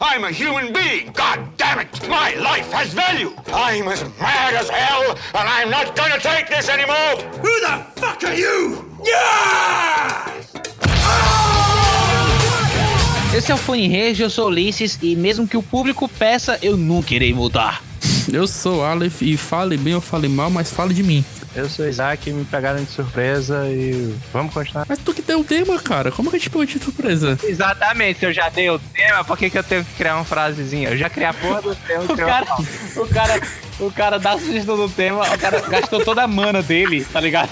I'm a human being. God damn it. My life has value. I'm as mad as hell, and I'm not gonna take this anymore. Who the fuck are you? Yeah! Esse é o Fone Rage, eu sou Ulisses e mesmo que o público peça, eu nunca irei mudar. Eu sou Aleph e fale bem ou fale mal, mas fale de mim. Eu sou Isaac, me pegaram de surpresa e vamos continuar. Mas tu que deu o tema, cara. Como que a gente pegou de surpresa? Exatamente, se eu já dei o tema, por que, que eu tenho que criar uma frasezinha? Eu já criei a porra do tema. O cara, o cara, o cara dá a sugestão do tema, o cara gastou toda a mana dele, tá ligado?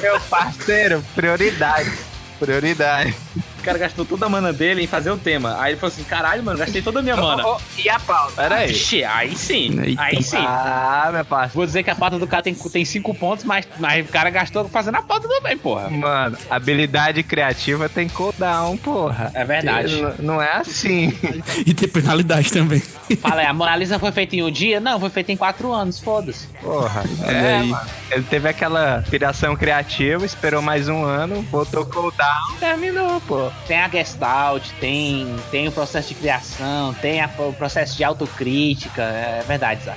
Meu parceiro, prioridade. Prioridade. O cara gastou toda a mana dele em fazer o tema. Aí ele falou assim: caralho, mano, gastei toda a minha mana. Oh, oh, e a pauta? Pera aí. Ixi, aí sim. Eita. Aí sim. Ah, meu parceiro. Vou dizer que a pauta do cara tem 5 tem cinco pontos, mas, mas o cara gastou fazendo a pauta também, porra. Mano, habilidade criativa tem cooldown, porra. É verdade. N- Não é assim. E tem penalidade também. Fala aí, a Mona Lisa foi feita em um dia? Não, foi feita em quatro anos, foda-se. Porra. É, aí. mano. Ele teve aquela piração criativa, esperou mais um ano, botou cooldown, terminou, pô. Tem a Gestalt, tem, tem o processo de criação, tem a- o processo de autocrítica. É verdade, Zé.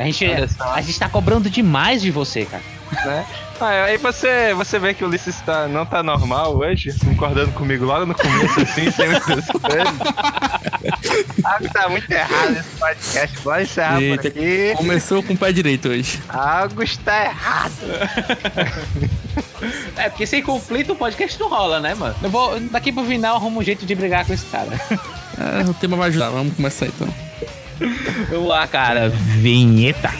A, gente, a gente tá cobrando demais de você, cara. né? Ah, aí você, você vê que o Ulisses tá, não tá normal hoje, concordando comigo logo no começo, assim, sem muitas coisas. Algo tá muito errado nesse podcast. Bora encerrar por aqui. começou com o pé direito hoje. Algo está errado. É, porque sem conflito o podcast não rola, né, mano? Eu vou, daqui pro final eu arrumo um jeito de brigar com esse cara. É, o tema vai ajudar. Vamos começar então. Vamos lá, cara. Vinheta.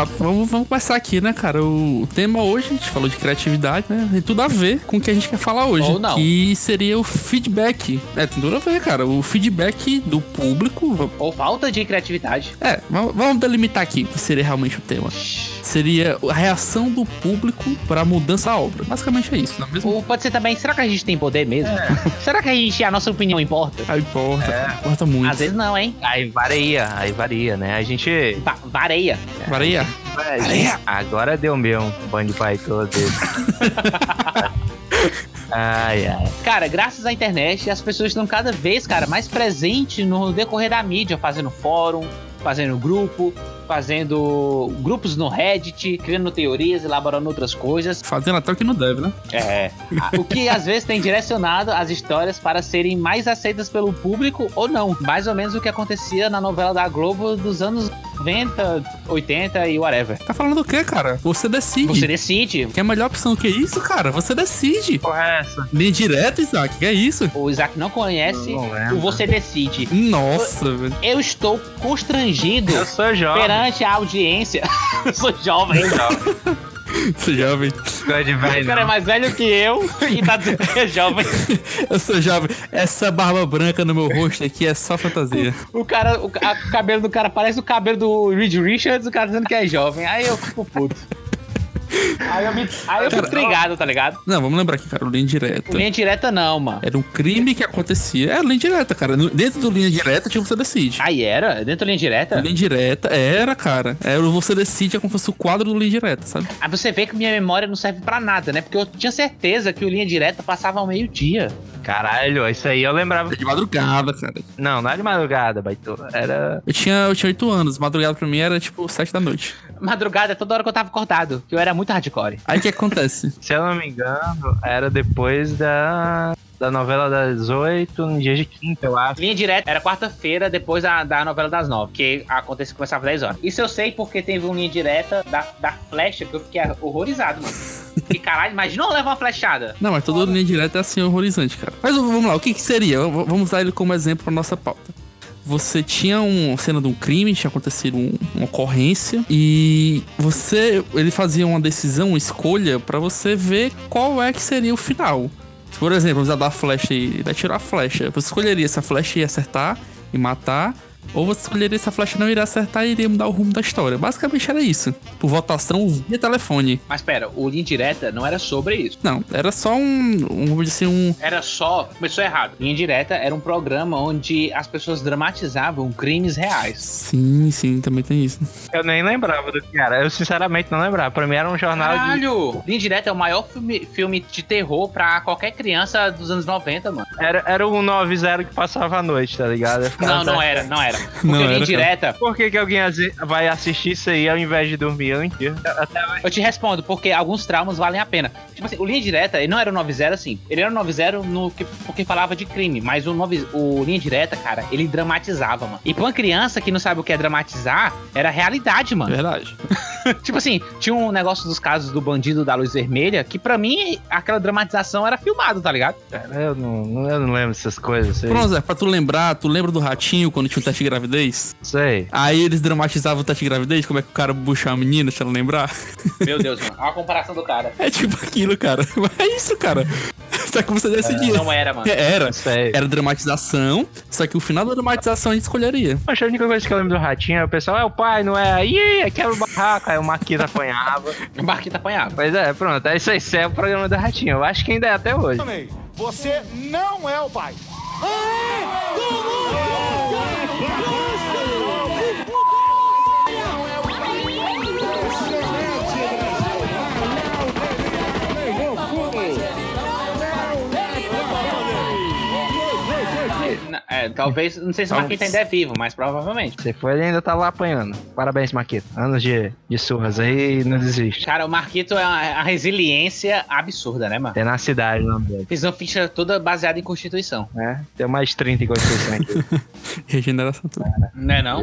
Lá, vamos, vamos começar aqui, né, cara? O, tema hoje, a gente falou de criatividade, né? Tem tudo a ver com o que a gente quer falar hoje. Ou não. Que seria o feedback. É, tem tudo a ver, cara. O feedback do público. Ou falta de criatividade. É, vamos vamos delimitar aqui o que seria realmente o tema. Seria a reação do público para a mudança da obra. Basicamente é isso, não é mesmo? Ou pode ser também, será que a gente tem poder mesmo? será que a gente, a nossa opinião importa? Ah, importa, importa muito. Às vezes não, hein? Aí varia, aí varia, né? A gente. Va- vareia. Varia. Agora deu mesmo um banho de pai todo ai, ai. Cara, graças à internet, as pessoas estão cada vez, cara, mais presentes no decorrer da mídia, fazendo fórum, fazendo grupo, fazendo grupos no Reddit, criando teorias, elaborando outras coisas. Fazendo até o que não deve, né? É. O que às vezes tem direcionado as histórias para serem mais aceitas pelo público ou não. Mais ou menos o que acontecia na novela da Globo dos anos 90, 80 e whatever. Tá falando o quê, cara? Você decide. Você decide. Quer melhor opção que isso, cara? Você decide. Porra, é essa? Linha direta, Isaac. Que é isso? O Isaac não conhece Não o Você Decide. Nossa, velho. Eu estou constrangido Eu sou jovem. perante a audiência. eu sou jovem. Sou jovem. Coisa de O velho. cara é mais velho que eu e tá dizendo que é jovem. Eu sou jovem. Essa barba branca no meu rosto aqui é só fantasia. O cara, o, ca- o cabelo do cara parece o cabelo do Reed Richards, o cara dizendo que é jovem. Aí eu fico puto. Aí eu, me, aí eu fico intrigado, tá ligado? Não, vamos lembrar aqui, cara. O linha direta. Linha direta não, mano. Era um crime que acontecia. Era linha direta, cara. Dentro do linha direta tinha você decide. Aí era? Dentro da linha direta? Linha direta era, cara. Era o você decide é como se fosse o quadro do linha direta, sabe? Aí você vê que minha memória não serve pra nada, né? Porque eu tinha certeza que o linha direta passava ao meio-dia. Caralho, isso aí eu lembrava. Era de madrugada, cara. Não, não era de madrugada, baito. Era. Eu tinha, eu tinha 8 anos. Madrugada pra mim era tipo 7 da noite. Madrugada, toda hora que eu tava acordado, que eu era muito hardcore. Aí o que acontece? Se eu não me engano, era depois da. Da novela das oito, no dia de quinta, eu acho. Linha direta era quarta-feira, depois da, da novela das nove, que aconteceu começava às 10 horas. Isso eu sei porque teve uma linha direta da, da flecha que eu fiquei horrorizado, mano. E caralho, imagina levar uma flechada. Não, mas toda linha direta é assim horrorizante, cara. Mas vamos lá, o que, que seria? Vamos usar ele como exemplo pra nossa pauta. Você tinha uma cena de um crime, tinha acontecido um- uma ocorrência e você, ele fazia uma decisão, uma escolha pra você ver qual é que seria o final. Por exemplo, dar a flecha e ele atirar a flecha. Você escolheria se a flecha ia acertar e matar Ou você escolheria se a flecha não iria acertar e iria mudar o rumo da história. Basicamente era isso. Por votação via telefone. Mas pera, o Linha Direta não era sobre isso. Não, era só um. um vamos dizer assim, um. Era só. Começou errado. Linha Direta era um programa onde as pessoas dramatizavam crimes reais. Sim, sim, também tem isso. Eu nem lembrava do que era. Eu sinceramente não lembrava. Pra mim era um jornal de. Caralho! Linha Direta é o maior filme, filme de terror pra qualquer criança dos anos 90, mano. Era, era o 90 que passava à noite, tá ligado? Não, não era, não era. Porque Não era, Direta. Por que, que alguém vai assistir isso aí ao invés de dormir? Eu. Até Eu te respondo, porque alguns traumas valem a pena. Tipo assim, o Linha Direta, ele não era o 90 assim. Ele era o 90 no que, porque falava de crime, mas o, 9 o Linha Direta, cara, ele dramatizava, mano. E pra uma criança que não sabe o que é dramatizar, era realidade, mano. Verdade. tipo assim, tinha um negócio dos casos do bandido da luz vermelha, que pra mim, aquela dramatização era filmado, tá ligado? Eu não, não- eu não lembro dessas coisas. Sei. Pronto, Zé, pra tu lembrar, tu lembra do ratinho quando tinha um teste de gravidez? sei. Aí eles dramatizavam o teste de gravidez, como é que o cara buchava a menina, se ela lembrar? Meu Deus, mano. Olha a comparação do cara. É tipo aquilo, cara. É isso, cara. Só que você decidia. Não era, mano. Era. Sei. Era dramatização, só que o final da dramatização a gente escolheria. Acho que a única coisa que eu lembro do ratinho é o pessoal, é o pai, não é? Ih, quebra o barraco. Aí o Maquita apanhava. O Barquita apanhava. Pois é, pronto. É isso aí, isso é o programa do ratinho. Eu acho que ainda é até hoje. Você não é o pai. É, talvez, não sei se o Marquita ainda é vivo, mas provavelmente. Você foi, ele ainda tá lá apanhando. Parabéns, Maquita. Anos de, de surras aí, não desiste. Cara, o Marquito é uma, a resiliência absurda, né, mano? Tem na cidade o nome dele. Fiz uma ficha toda baseada em Constituição. né? Tem mais 30 em Constituição aqui. Regeneração toda. Não é não?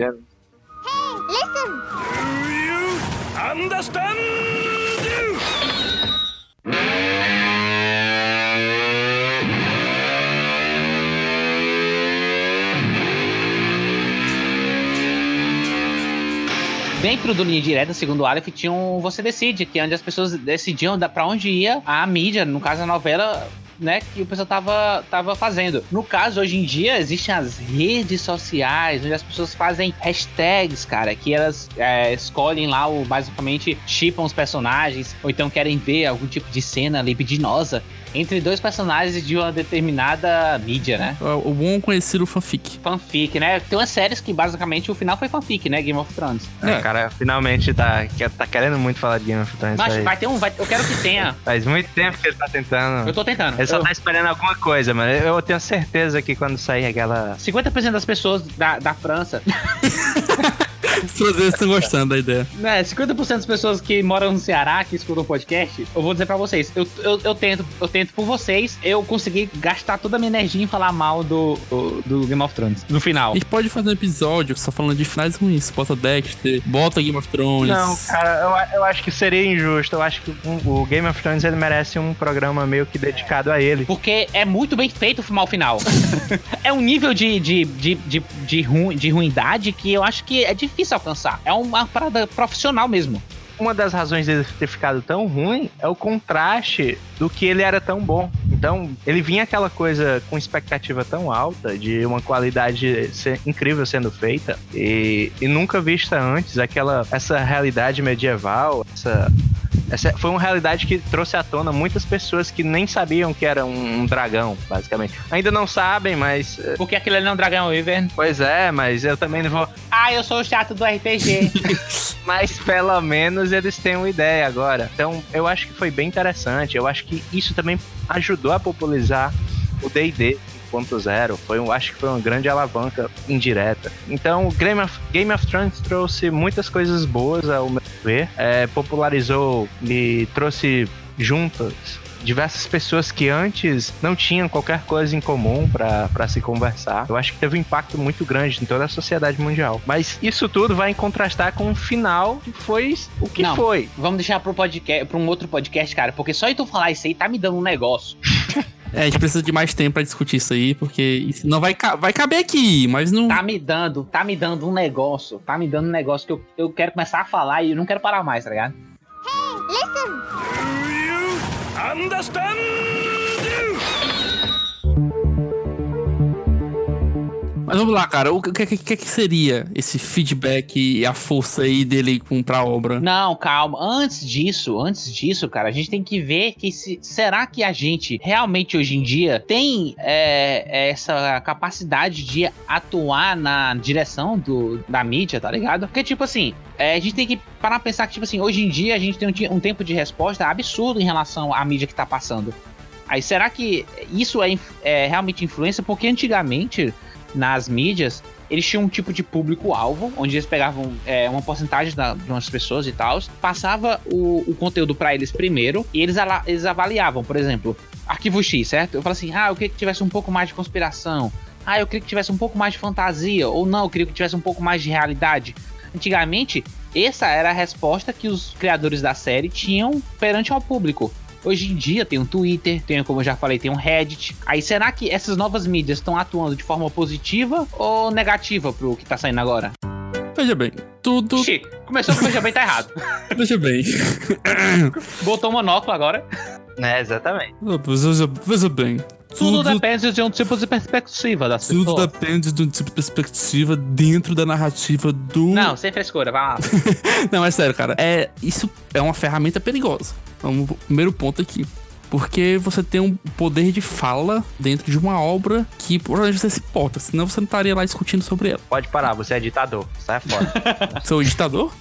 Dentro do Linha Direta, segundo o Aleph, tinha um Você Decide, que é onde as pessoas decidiam pra onde ia a mídia, no caso a novela, né, que o pessoal tava, tava fazendo. No caso, hoje em dia, existem as redes sociais, onde as pessoas fazem hashtags, cara, que elas é, escolhem lá, o, basicamente, chipam os personagens, ou então querem ver algum tipo de cena libidinosa entre dois personagens de uma determinada mídia, né? O bom conhecido fanfic. Fanfic, né? Tem umas séries que basicamente o final foi fanfic, né? Game of Thrones. É. O cara finalmente tá, tá querendo muito falar de Game of Thrones. Mas vai ter um. Vai, eu quero que tenha. faz muito tempo que ele tá tentando. Eu tô tentando. Ele só Eu- tá esperando alguma coisa, mano. Eu tenho certeza que quando sair aquela. 50% das pessoas da, da França. Os franceses estão gostando da ideia. Né, 50% das pessoas que moram no Ceará, que escutam o podcast, eu vou dizer pra vocês, eu, eu, eu tento, eu tento por vocês, eu consegui gastar toda a minha energia em falar mal do, do, do Game of Thrones. No final. A gente pode fazer um episódio só falando de finais ruins. Bota Dexter, bota Game of Thrones. Não, cara, eu, eu acho que seria injusto. Eu acho que o, o Game of Thrones ele merece um programa meio que dedicado a ele. Porque é muito bem feito o mal final. é um nível de, de, de, de, de, ru, de ruindade que eu acho que é difícil alcançar. É uma parada profissional mesmo. Uma das razões dele ter ficado tão ruim é o contraste do que ele era tão bom. Então, ele vinha aquela coisa com expectativa tão alta, de uma qualidade incrível sendo feita, e, e nunca vista antes, aquela essa realidade medieval, essa, essa foi uma realidade que trouxe à tona muitas pessoas que nem sabiam que era um, um dragão, basicamente. Ainda não sabem, mas. eh, Porque aquele ali não é um dragão Wyvern. Pois é, mas eu também não vou. Ah, eu sou o chato do RPG. Mas pelo menos eles têm uma ideia agora. Então eu acho que foi bem interessante. Eu acho que isso também ajudou a popularizar o D&D 5.0. Foi, um- acho que foi uma grande alavanca indireta. Então Game of, Game of Thrones trouxe muitas coisas boas ao meu ver. É, popularizou e trouxe juntas diversas pessoas que antes não tinham qualquer coisa em comum para se conversar. Eu acho que teve um impacto muito grande em toda a sociedade mundial. Mas isso tudo vai contrastar com o final que foi o que Não. foi. Vamos deixar pro podcast, pra um outro podcast, cara, porque só de tu falar isso aí tá me dando um negócio. É, a gente precisa de mais tempo pra discutir isso aí, porque isso não vai, ca- vai caber aqui, mas não. Tá me dando, tá me dando um negócio. Tá me dando um negócio que eu, eu quero começar a falar e eu não quero parar mais, tá ligado? Mas vamos lá, cara. O que, que, que, seria esse feedback e a força aí dele com, pra obra? Não, calma. Antes disso, antes disso, cara, a gente tem que ver que se, será que a gente realmente hoje em dia tem é, essa capacidade de atuar na direção do, da mídia, tá ligado? Porque, tipo assim, é, a gente tem que parar pra pensar que, tipo assim, hoje em dia a gente tem um, um tempo de resposta absurdo em relação à mídia que tá passando. Aí será que isso é, é realmente influência? Porque antigamente, nas mídias, eles tinham um tipo de público-alvo, onde eles pegavam é, uma porcentagem da, de umas pessoas e tal, passava o, o conteúdo para eles primeiro e eles, eles avaliavam, por exemplo, arquivo X, certo? Eu falo assim, ah, eu queria que tivesse um pouco mais de conspiração, ah, eu queria que tivesse um pouco mais de fantasia, ou não, eu queria que tivesse um pouco mais de realidade. Antigamente, essa era a resposta que os criadores da série tinham perante ao público. Hoje em dia tem um Twitter, tem, como eu já falei, tem um Reddit. Aí será que essas novas mídias estão atuando de forma positiva ou negativa pro que tá saindo agora? Veja bem, tudo. Ixi, começou com Veja bem, tá errado. Veja bem. Botou monóculo agora. É, exatamente. Veja, veja bem. Tudo, tudo, depende de um tipo de perspectiva da Tudo pessoas. depende de um tipo de perspectiva dentro da narrativa do. Não, sem frescura, vai lá. Não, é sério, cara. É, isso é uma ferramenta perigosa. Vamos pro primeiro ponto aqui. Porque você tem um poder de fala dentro de uma obra que provavelmente você se importa, senão você não estaria lá discutindo sobre ela. Pode parar, você é ditador. Sai fora. Sou ditador?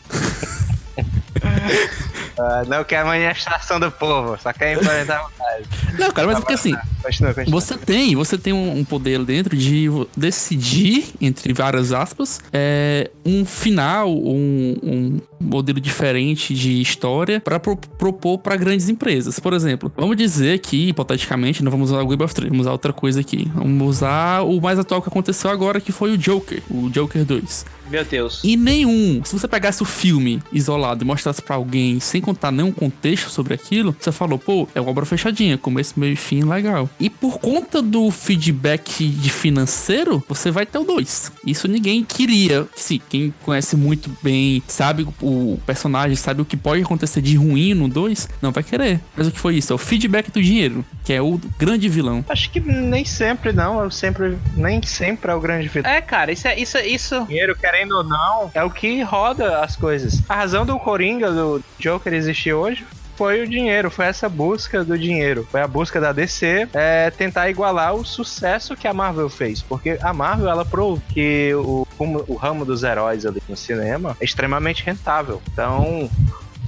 Uh, não quer manifestação do povo, só quer implementar vontade. Não, cara, mas porque assim, continua, continua. você tem, você tem um, poder dentro de decidir, entre várias aspas, é, um final, um, um modelo diferente de história para pro, propor para grandes empresas. Por exemplo, vamos dizer que, hipoteticamente, não vamos usar o Game of Thrones, vamos usar outra coisa aqui. Vamos usar o mais atual que aconteceu agora, que foi o Joker, o Joker 2. Meu Deus. E nenhum. Se você pegasse o filme isolado e mostrasse para alguém sem contar nenhum contexto sobre aquilo, você falou, pô, é uma obra fechadinha, começo, meio e fim, legal. E por conta do feedback de financeiro, você vai ter o 2. Isso ninguém queria. Sim, quem conhece muito bem, sabe o personagem, sabe o que pode acontecer de ruim no 2, não vai querer. Mas o que foi isso? É o feedback do dinheiro, que é o grande vilão. Acho que nem sempre não, eu sempre nem sempre é o grande vilão. É, cara, isso é isso isso. Dinheiro quer querendo ou não, é o que roda as coisas. A razão do Coringa, do Joker existir hoje, foi o dinheiro, foi essa busca do dinheiro. Foi a busca da DC é, tentar igualar o sucesso que a Marvel fez. Porque a Marvel, ela provou que o, o ramo dos heróis ali no cinema é extremamente rentável. Então,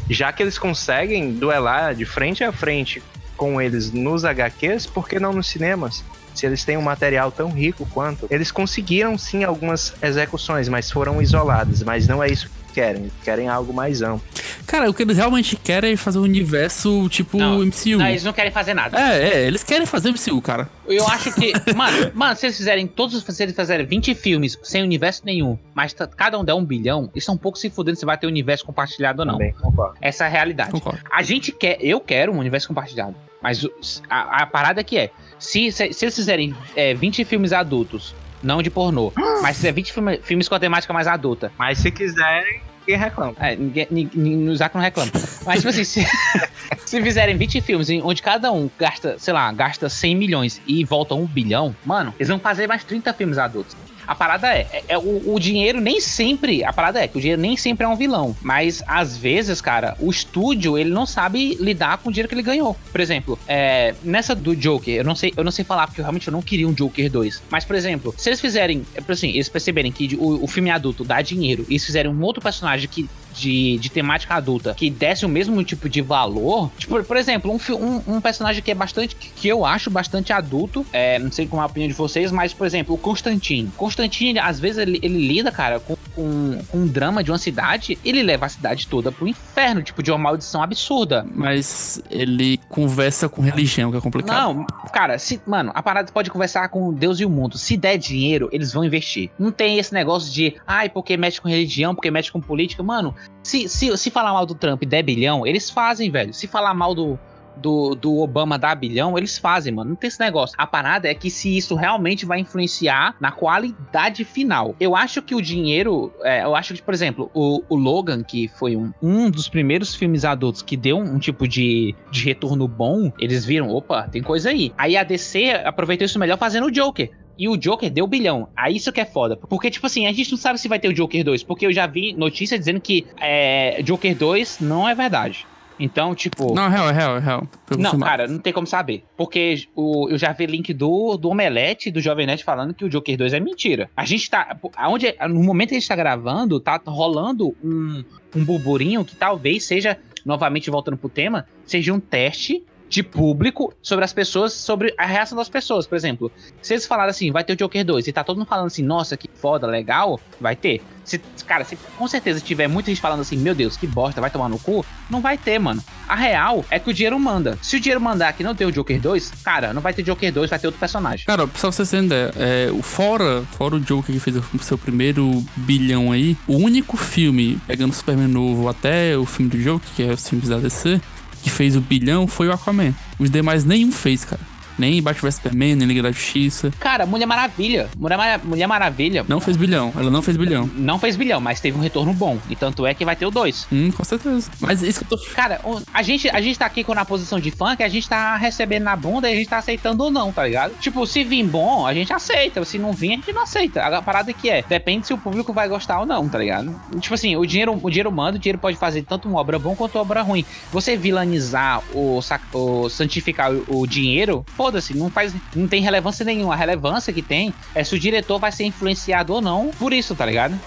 já que eles conseguem duelar de frente a frente com eles nos HQs, por que não nos cinemas? se eles têm um material tão rico quanto, eles conseguiram sim algumas execuções, mas foram isoladas. Mas não é isso que querem. Querem algo mais amplo. Cara, o que eles realmente querem é fazer um universo tipo não, MCU. Não, eles não querem fazer nada. É, é, eles querem fazer MCU, cara. Eu acho que. mano, mano, se eles fizerem todos se eles fizerem 20 filmes sem universo nenhum, mas cada um der um bilhão, eles estão um pouco se fudendo se vai ter um universo compartilhado ou não. Também, concordo. Essa é a realidade. Concordo. A gente quer, eu quero um universo compartilhado. Mas a, a parada que é, se, se, se eles fizerem é, 20 filmes adultos, não de pornô, mas se fizer 20 filme, filmes com a temática mais adulta. Mas se quiserem, ninguém reclama. É, ninguém, ninguém, o Isaac não reclama. Mas, tipo assim, se, se fizerem 20 filmes onde cada um gasta, sei lá, gasta 100 milhões e volta 1 bilhão, mano, eles vão fazer mais 30 filmes adultos. A parada é, é, é o, o, dinheiro nem sempre. A parada é que o dinheiro nem sempre é um vilão. Mas às vezes, cara, o estúdio ele não sabe lidar com o dinheiro que ele ganhou. Por exemplo, é, nessa do Joker, eu não sei, eu não sei falar porque eu realmente eu não queria um Joker 2. Mas, por exemplo, se eles fizerem, assim, eles perceberem que o, o filme adulto dá dinheiro e eles fizerem um outro personagem que de, de temática adulta que desse o mesmo tipo de valor. Tipo, por exemplo, um, um, um personagem que é bastante. que eu acho bastante adulto. É, não sei como é a opinião de vocês, mas, por exemplo, o Constantine. Constantine, às vezes, ele, ele lida, cara, com, com, um drama de uma cidade. Ele leva a cidade toda pro inferno, tipo, de uma maldição absurda. Mas ele conversa com religião, que é complicado. Não, cara, se, mano, a parada pode conversar com Deus e o mundo. Se der dinheiro, eles vão investir. Não tem esse negócio de, ai, porque mexe com religião, porque mexe com política. Mano, se, se, se falar mal do Trump e der bilhão, eles fazem, velho. Se falar mal do, do, do Obama dar bilhão, eles fazem, mano. Não tem esse negócio. A parada é que se isso realmente vai influenciar na qualidade final. Eu acho que o dinheiro. É, eu acho que, por exemplo, o, o Logan, que foi um, um dos primeiros filmes adultos que deu um, um, tipo de, de retorno bom, eles viram, opa, tem coisa aí. Aí a DC aproveitou isso melhor fazendo o Joker. E o Joker deu bilhão. Aí isso que é foda. Porque, tipo assim, a gente não sabe se vai ter o Joker 2. Porque eu já vi notícia dizendo que é, Joker 2 não é verdade. Então, tipo. Não, é real, é real, é real. Não, cara, não tem como saber. Porque o, eu já vi link do, do Omelete, do Jovem Nerd, falando que o Joker 2 é mentira. A gente tá. Aonde, no momento que a gente tá gravando, tá rolando um, um burburinho que talvez seja, novamente voltando pro tema, seja um teste de público sobre as pessoas, sobre a reação das pessoas. Por exemplo, se eles falaram assim, vai ter o Joker 2, e tá todo mundo falando assim, nossa, que foda, legal, vai ter. Se, cara, se com certeza tiver muita gente falando assim, meu Deus, que bosta, vai tomar no cu, não vai ter, mano. A real é que o dinheiro manda. Se o dinheiro mandar que não tem o Joker 2, cara, não vai ter Joker 2, vai ter outro personagem. Cara, só pra vocês terem ideia, é, o fora, fora o Joker que fez o seu primeiro bilhão aí, o único filme, pegando o Superman novo até o filme do Joker, que é os filmes da DC, que fez o bilhão foi o Aquaman. Os demais nenhum fez, cara. Nem Batman vs Superman, nem Liga da Justiça. Cara, Mulher Maravilha. Mulher, Mara- Mulher Maravilha. Não fez bilhão, ela não fez bilhão. Não fez bilhão, mas teve um retorno bom. E tanto é que vai ter o 2. Hum, com certeza. Mas isso que eu tô. Cara, a gente, a gente tá aqui na posição de fã que a gente tá recebendo na bunda e a gente tá aceitando ou não, tá ligado? Tipo, se vir bom, a gente aceita. Se não vir, a gente não aceita. A parada que é, depende se o público vai gostar ou não, tá ligado? Tipo assim, o dinheiro, o dinheiro manda, o dinheiro pode fazer tanto uma obra bom quanto uma obra ruim. Você vilanizar ou, sac- ou santificar o, o dinheiro, foda-se, não faz, não tem relevância nenhuma. A relevância que tem é se o diretor vai ser influenciado ou não por isso, tá ligado?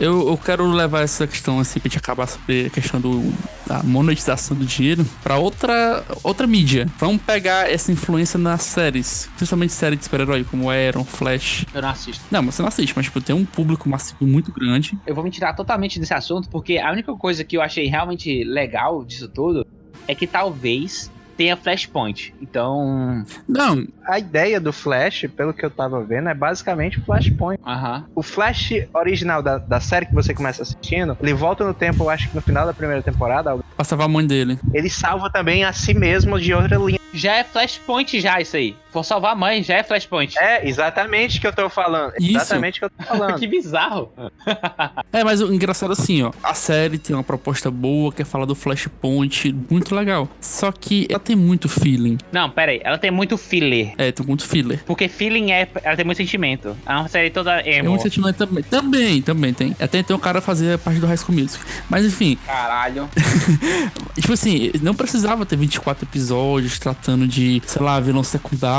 Eu, eu quero levar essa questão assim pra gente acabar sobre a questão do, da monetização do dinheiro pra outra, outra mídia. Vamos pegar essa influência nas séries, principalmente séries de super-herói, como Arrow, Flash. Eu não assisto. Não, você não assiste, mas tipo, tem um público massivo muito grande. eu vou me tirar totalmente desse assunto, porque a única coisa que eu achei realmente legal disso tudo é que talvez tenha Flashpoint. Então. Não, A ideia do Flash, pelo que eu tava vendo, é basicamente o Flashpoint. Aham. O Flash original da, da série que você começa assistindo, ele volta no tempo, eu acho que no final da primeira temporada, passava a mãe dele. ele salva também a si mesmo de outra linha. Já é Flashpoint, já, isso aí. For salvar a mãe, já é Flashpoint. É exatamente o que eu tô falando. Isso. Exatamente o que eu tô falando. que bizarro. É, mas o engraçado é assim, ó. A série tem uma proposta boa, quer falar do Flashpoint, muito legal. Só que ela tem muito feeling. Não, pera aí. Ela tem muito filler. É, tem muito filler. Porque feeling é. Ela tem muito sentimento. É uma série toda Tem emo. muito sentimento também. Também, também tem. Até então o cara fazia parte do High School Music. Mas enfim, Caralho. tipo assim, não precisava ter 24 episódios tratando de, sei lá, vilão secundário,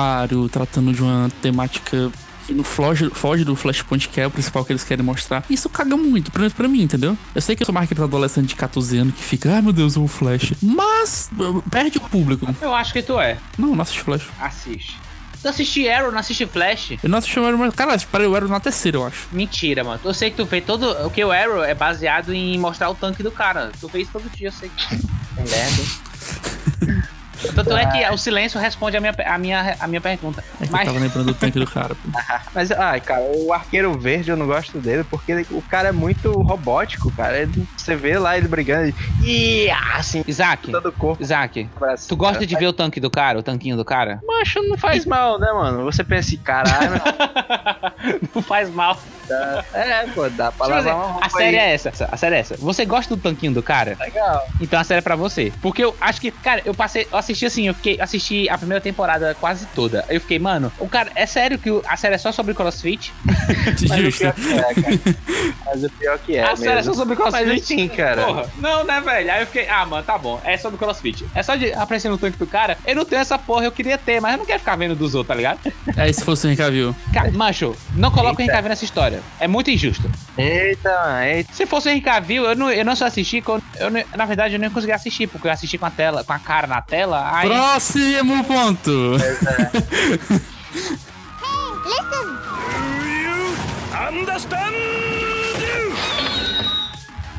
tratando de uma temática que não foge, foge do Flashpoint, que é o principal que eles querem mostrar. Isso caga muito, pelo menos pra mim, entendeu? Eu sei que eu sou marketing adolescente de 14 anos que fica, ai meu Deus, o Flash. Mas perde o público. Eu acho que tu é. Não, não assisti Flash. Assiste. Tu assisti Arrow, não assiste Flash? Eu não assisti o Arrow, mas, cara, parei o Arrow na terceira, eu acho. Mentira, mano. Eu sei que tu vê todo. O que o Arrow é baseado em mostrar o tanque do cara. Tu isso todo dia, eu sei. Tem merda. Tanto é que o silêncio responde a minha, a minha, a minha pergunta. É que Mas, eu tava lembrando do tanque do cara. pô. Mas, ai, cara, o arqueiro verde eu não gosto dele porque ele- o cara é muito robótico, cara. Ele- você vê lá ele brigando e e, assim, Isaac, todo o corpo. Isaac, tu gosta de ver o tanque do cara, o tanquinho do cara? Macho não faz mal, né, mano? Você pensa caralho, Não faz mal. dá- é, pô, dá pra lavar uma roupa a série aí. é essa, a série é essa. Você gosta do tanquinho do cara? Legal. Então a série é pra você. Porque eu acho que, cara, eu passei, eu assisti assim, eu fiquei, assisti a primeira temporada quase toda. Eu fiquei, mano, o cara, é sério que a série é só sobre crossfit? Mas o Justo. pior que é, cara. Mas o pior que é a série é só mesmo. sobre crossfit? Mas sim, cara. Porra, não, né, velho? Aí eu fiquei, ah, mano, tá bom, é sobre crossfit. É só de aparecer no tanque do cara. Eu não tenho essa porra, eu queria ter, mas eu não quero ficar vendo dos outros, tá ligado? É, se fosse o Cavill. Cara, macho, não coloca o Eita. Cavill nessa história. É muito injusto. Eita, eita. Se fosse o Cavill, eu não, eu não só assisti, eu, eu na verdade eu nem consegui assistir, porque eu assisti com a tela, com a cara na tela, aí... Próximo ponto.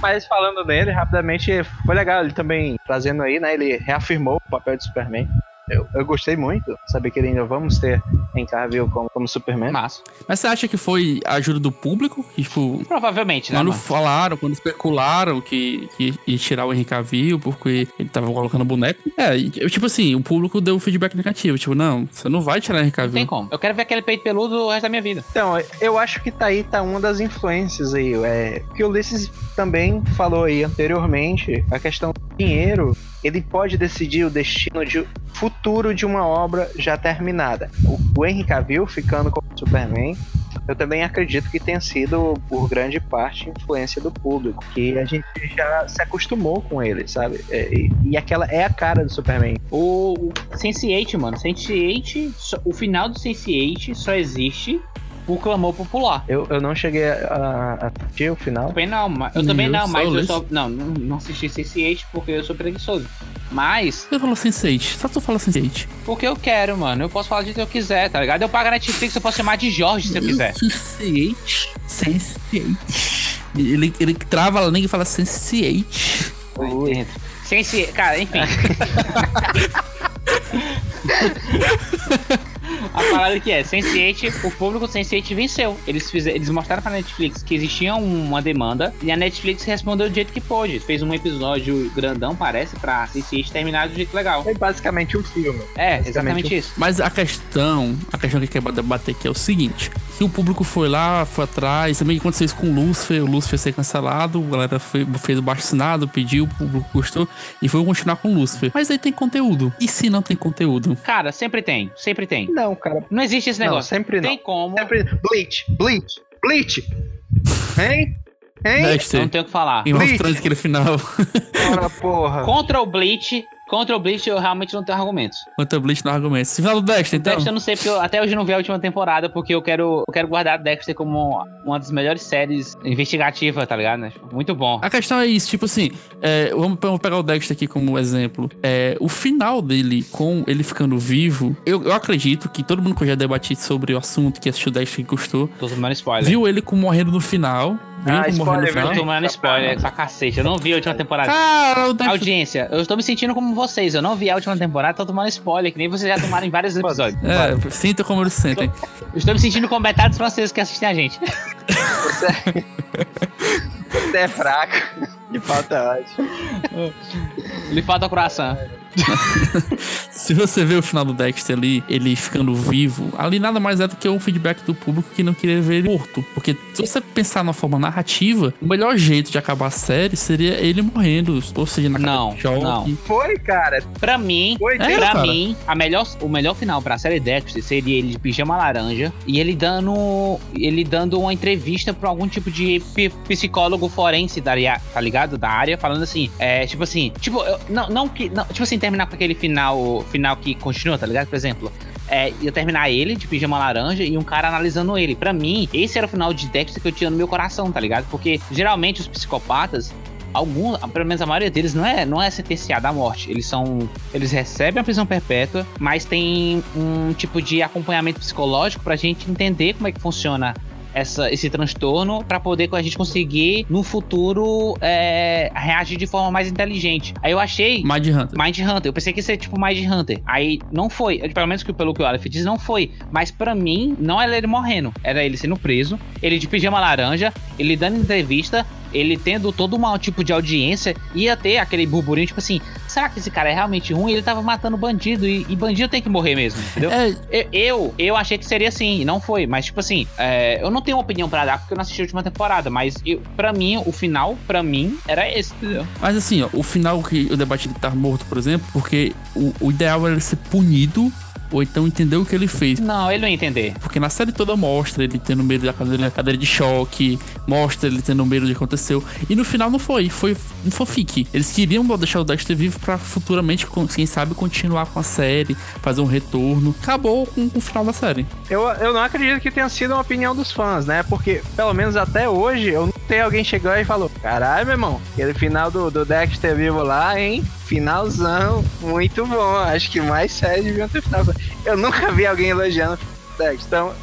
Mas falando nele, rapidamente, foi legal ele também trazendo aí, né? Ele reafirmou o papel de Superman. Eu, eu gostei muito. Saber que ainda vamos ter em Cavill como, como Superman. Massa. Mas você acha que foi a ajuda do público? Que, tipo, Provavelmente, né? quando mano? falaram, quando especularam que, que ia tirar o Henry Cavill porque ele tava colocando boneco. É, e, tipo assim, o público deu um feedback negativo. Tipo, não, você não vai tirar o Henry Não tem Cavill. como. Eu quero ver aquele peito peludo o resto da minha vida. Então, eu acho que tá aí tá uma das influências aí. É, que o Ulisses também falou aí anteriormente, a questão do dinheiro, ele pode decidir o destino de futuro de uma obra já terminada. O, Henry Cavill ficando como Superman, eu também acredito que tenha sido por grande parte influência do público, que a gente já se acostumou com ele, sabe? É, e, e aquela é a cara do Superman. O, o Sense8, mano. Sense8, só- o final do Sense8 só existe por clamor popular. Eu, eu não cheguei a, a assistir o final. Também não, mas eu também eu, não, mas o eu só. Não, não, assisti Sense8 porque eu sou preguiçoso. Mas, Você falou Sense8. Só tu fala Sense8. porque eu quero, mano. Eu posso falar de que eu quiser, tá ligado? Eu pago a Netflix, eu posso chamar de Jorge se eu quiser. Sense8. Sense8. Ele, ele trava a língua e fala Sense8. Entendo. Sense... Cara, enfim. A parada que é, Sense8, o público Sense8 venceu. Eles, fizeram, eles mostraram pra Netflix que existia uma demanda e a Netflix respondeu do jeito que pôde. Fez um episódio grandão, parece, pra Sense8 terminar do jeito legal. É basicamente um filme. É, exatamente isso. Mas a questão, a questão que quer debater aqui é o seguinte: que o público foi lá, foi atrás, também aconteceu isso com o Lucifer, o Lucifer ser cancelado, a galera foi- fez o baixo assinado, pediu, o público gostou, e foi continuar com o Lucifer. Mas aí tem conteúdo. E se não tem conteúdo? Cara, sempre tem, sempre tem. Não, cara. Não existe esse Não, negócio. sempre não. Tem como. Sempre. Bleach, Bleach, Bleach. Hein? Hein? Dexter, Não tem o que falar. Bleach. Thrones aquele final. Ora, porra. Contra o Bleach, contra o Bleach eu realmente não tenho argumentos. Contra o Bleach no argumento. Se final do Dexter, então. Dexter eu não sei, porque eu, até hoje eu não vi a última temporada, porque eu quero, eu quero guardar Dexter como uma das melhores séries investigativas, tá ligado? né? Tipo, Muito bom. A questão é isso, tipo assim, é, vamos, vamos pegar o Dexter aqui como exemplo. É, o final dele, com ele ficando vivo, eu, eu acredito que todo mundo que eu já debati sobre o assunto, que assistiu o Dexter que gostou, Tô tomando spoiler. viu ele como morrendo no final. Viu Ah, morrendo no spoiler, final. Tô tomando spoiler pra cacete. Eu não vi a última temporada. Cara, o Dexter. Audiência, eu estou me sentindo como vocês. Eu não vi a última temporada, tô tomando spoiler, que nem vocês já tomaram em vários episódios. É, sinta como eles sentem. Eu estou me sentindo como metade dos franceses que assistem a gente. Você, você é fraco. De falta ódio. Lhe falta coração. Se você vê o final do Dexter ali, ele ficando vivo, ali nada mais é do que um feedback do público que não queria ver ele morto. Porque se você pensar na forma narrativa, o melhor jeito de acabar a série seria ele morrendo, ou seja, na Não, não. Foi, cara. Pra mim, Foi, É, pra cara. mim, a melhor, o melhor final pra série Dexter seria ele de pijama laranja e ele dando ele dando uma entrevista pra algum tipo de psicólogo forense da área, tá ligado? Da área, falando assim, é, tipo assim, tipo, eu- não, não que, não, tipo assim, terminar com aquele final, final que continua, tá ligado? Por exemplo, é, ia terminar ele de pijama laranja e um cara analisando ele. Pra mim, esse era o final de Dexter que eu tinha no meu coração, tá ligado? Porque geralmente os psicopatas alguns, pelo menos a maioria deles não é, não é sentenciada à morte. Eles são, eles recebem a prisão perpétua, mas tem um tipo de acompanhamento psicológico pra gente entender como é que funciona essa, esse transtorno para poder a gente conseguir no futuro é, reagir de forma mais inteligente. Aí eu achei Mind Hunter. Mind Hunter. Eu pensei que ia ser tipo Mind Hunter. Aí não foi. Pelo menos que pelo que o Aleph diz, não foi. Mas pra mim, não era ele morrendo. Era ele sendo preso. Ele de pijama laranja. Ele dando entrevista. Ele tendo todo um tipo de audiência. Ia ter aquele burburinho, tipo assim. Será que esse cara é realmente ruim? Ele tava matando bandido. E, e bandido tem que morrer mesmo, entendeu? É, Eu, eu, achei que seria assim, e não foi. Mas, tipo assim, é, eu não tenho uma opinião pra dar porque eu não assisti a última temporada. Mas, eu, pra mim, o final, pra mim, era esse, entendeu? Mas assim, ó, o final que eu debati de estar morto, por exemplo, porque o, o ideal era ele ser punido ou então entender o que ele fez. Não, ele não ia entender. Porque na série toda mostra ele tendo medo da cadeira, cadeira de choque, mostra ele tendo medo do que aconteceu. E no final não foi, foi um fanfic. Eles queriam deixar o Dexter vivo pra futuramente, quem sabe, continuar com a série, fazer um retorno. Acabou com, com o final da série. Eu, eu não acredito que tenha sido uma opinião dos fãs, né? Porque, pelo menos até hoje, eu não tenho alguém chegando e falou: Caralho, meu irmão, aquele final do, do Dexter vivo lá, hein? Finalzão, muito bom. Acho que mais séries deviam ter final. Eu nunca vi alguém elogiando Dexter. Então,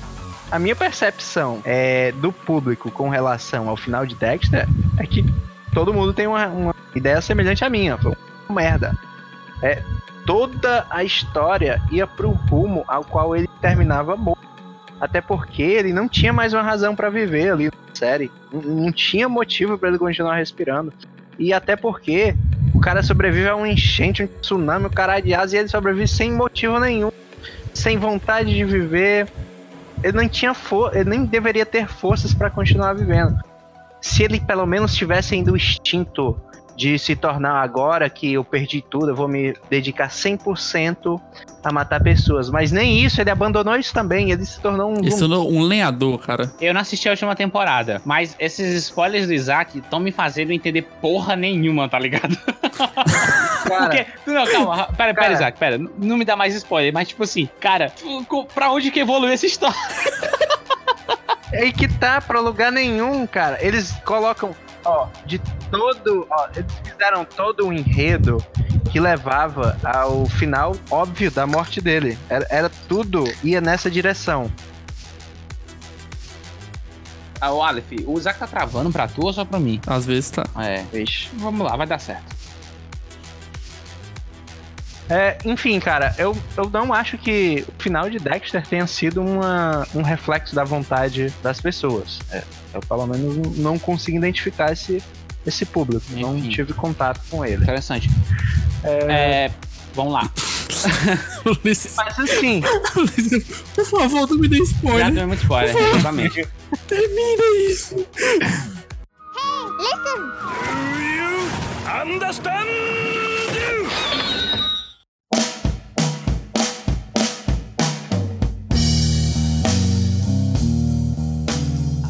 a minha percepção é, do público com relação ao final de Dexter é que todo mundo tem uma, uma ideia semelhante à minha. Foi uma merda. É, toda a história ia pro rumo ao qual ele terminava morto. Até porque ele não tinha mais uma razão para viver ali na série. Não, não tinha motivo para ele continuar respirando. E até porque o cara sobrevive a um enchente, um tsunami, o caralho de asa, e ele sobrevive sem motivo nenhum. Sem vontade de viver. Ele não tinha for ele nem deveria ter forças para continuar vivendo. Se ele pelo menos tivesse ainda o instinto de se tornar agora que eu perdi tudo, eu vou me dedicar 100% a matar pessoas. Mas nem isso, ele abandonou isso também, ele se tornou um... Ele se tornou um lenhador, cara. Eu não assisti a última temporada, mas esses spoilers do Isaac estão me fazendo entender porra nenhuma, tá ligado? Cara, Porque, não, calma, pera, pera, Cara. Isaac, pera, não me dá mais spoiler, mas tipo assim, cara, pra onde que evoluiu essa história? é aí que tá, pra lugar nenhum, cara. Eles colocam, ó, de todo... Ó, eles fizeram todo um enredo que levava ao final óbvio da morte dele. Era, era tudo, ia nessa direção. Ah, o Aleph, o Isaac tá travando pra tu ou só pra mim? Às vezes tá. É, Vixe. vamos lá, vai dar certo. É, enfim, cara, eu, eu não acho que o final de Dexter tenha sido uma, um reflexo da vontade das pessoas. É, eu, pelo menos, não consigo identificar esse, esse público. Não Enfim. tive contato com ele. Interessante. É, vamos lá. Ulisses, Mas assim, Ulisses, por favor, não me dê Já spoiler. deu muito spoiler, exatamente. Termina isso.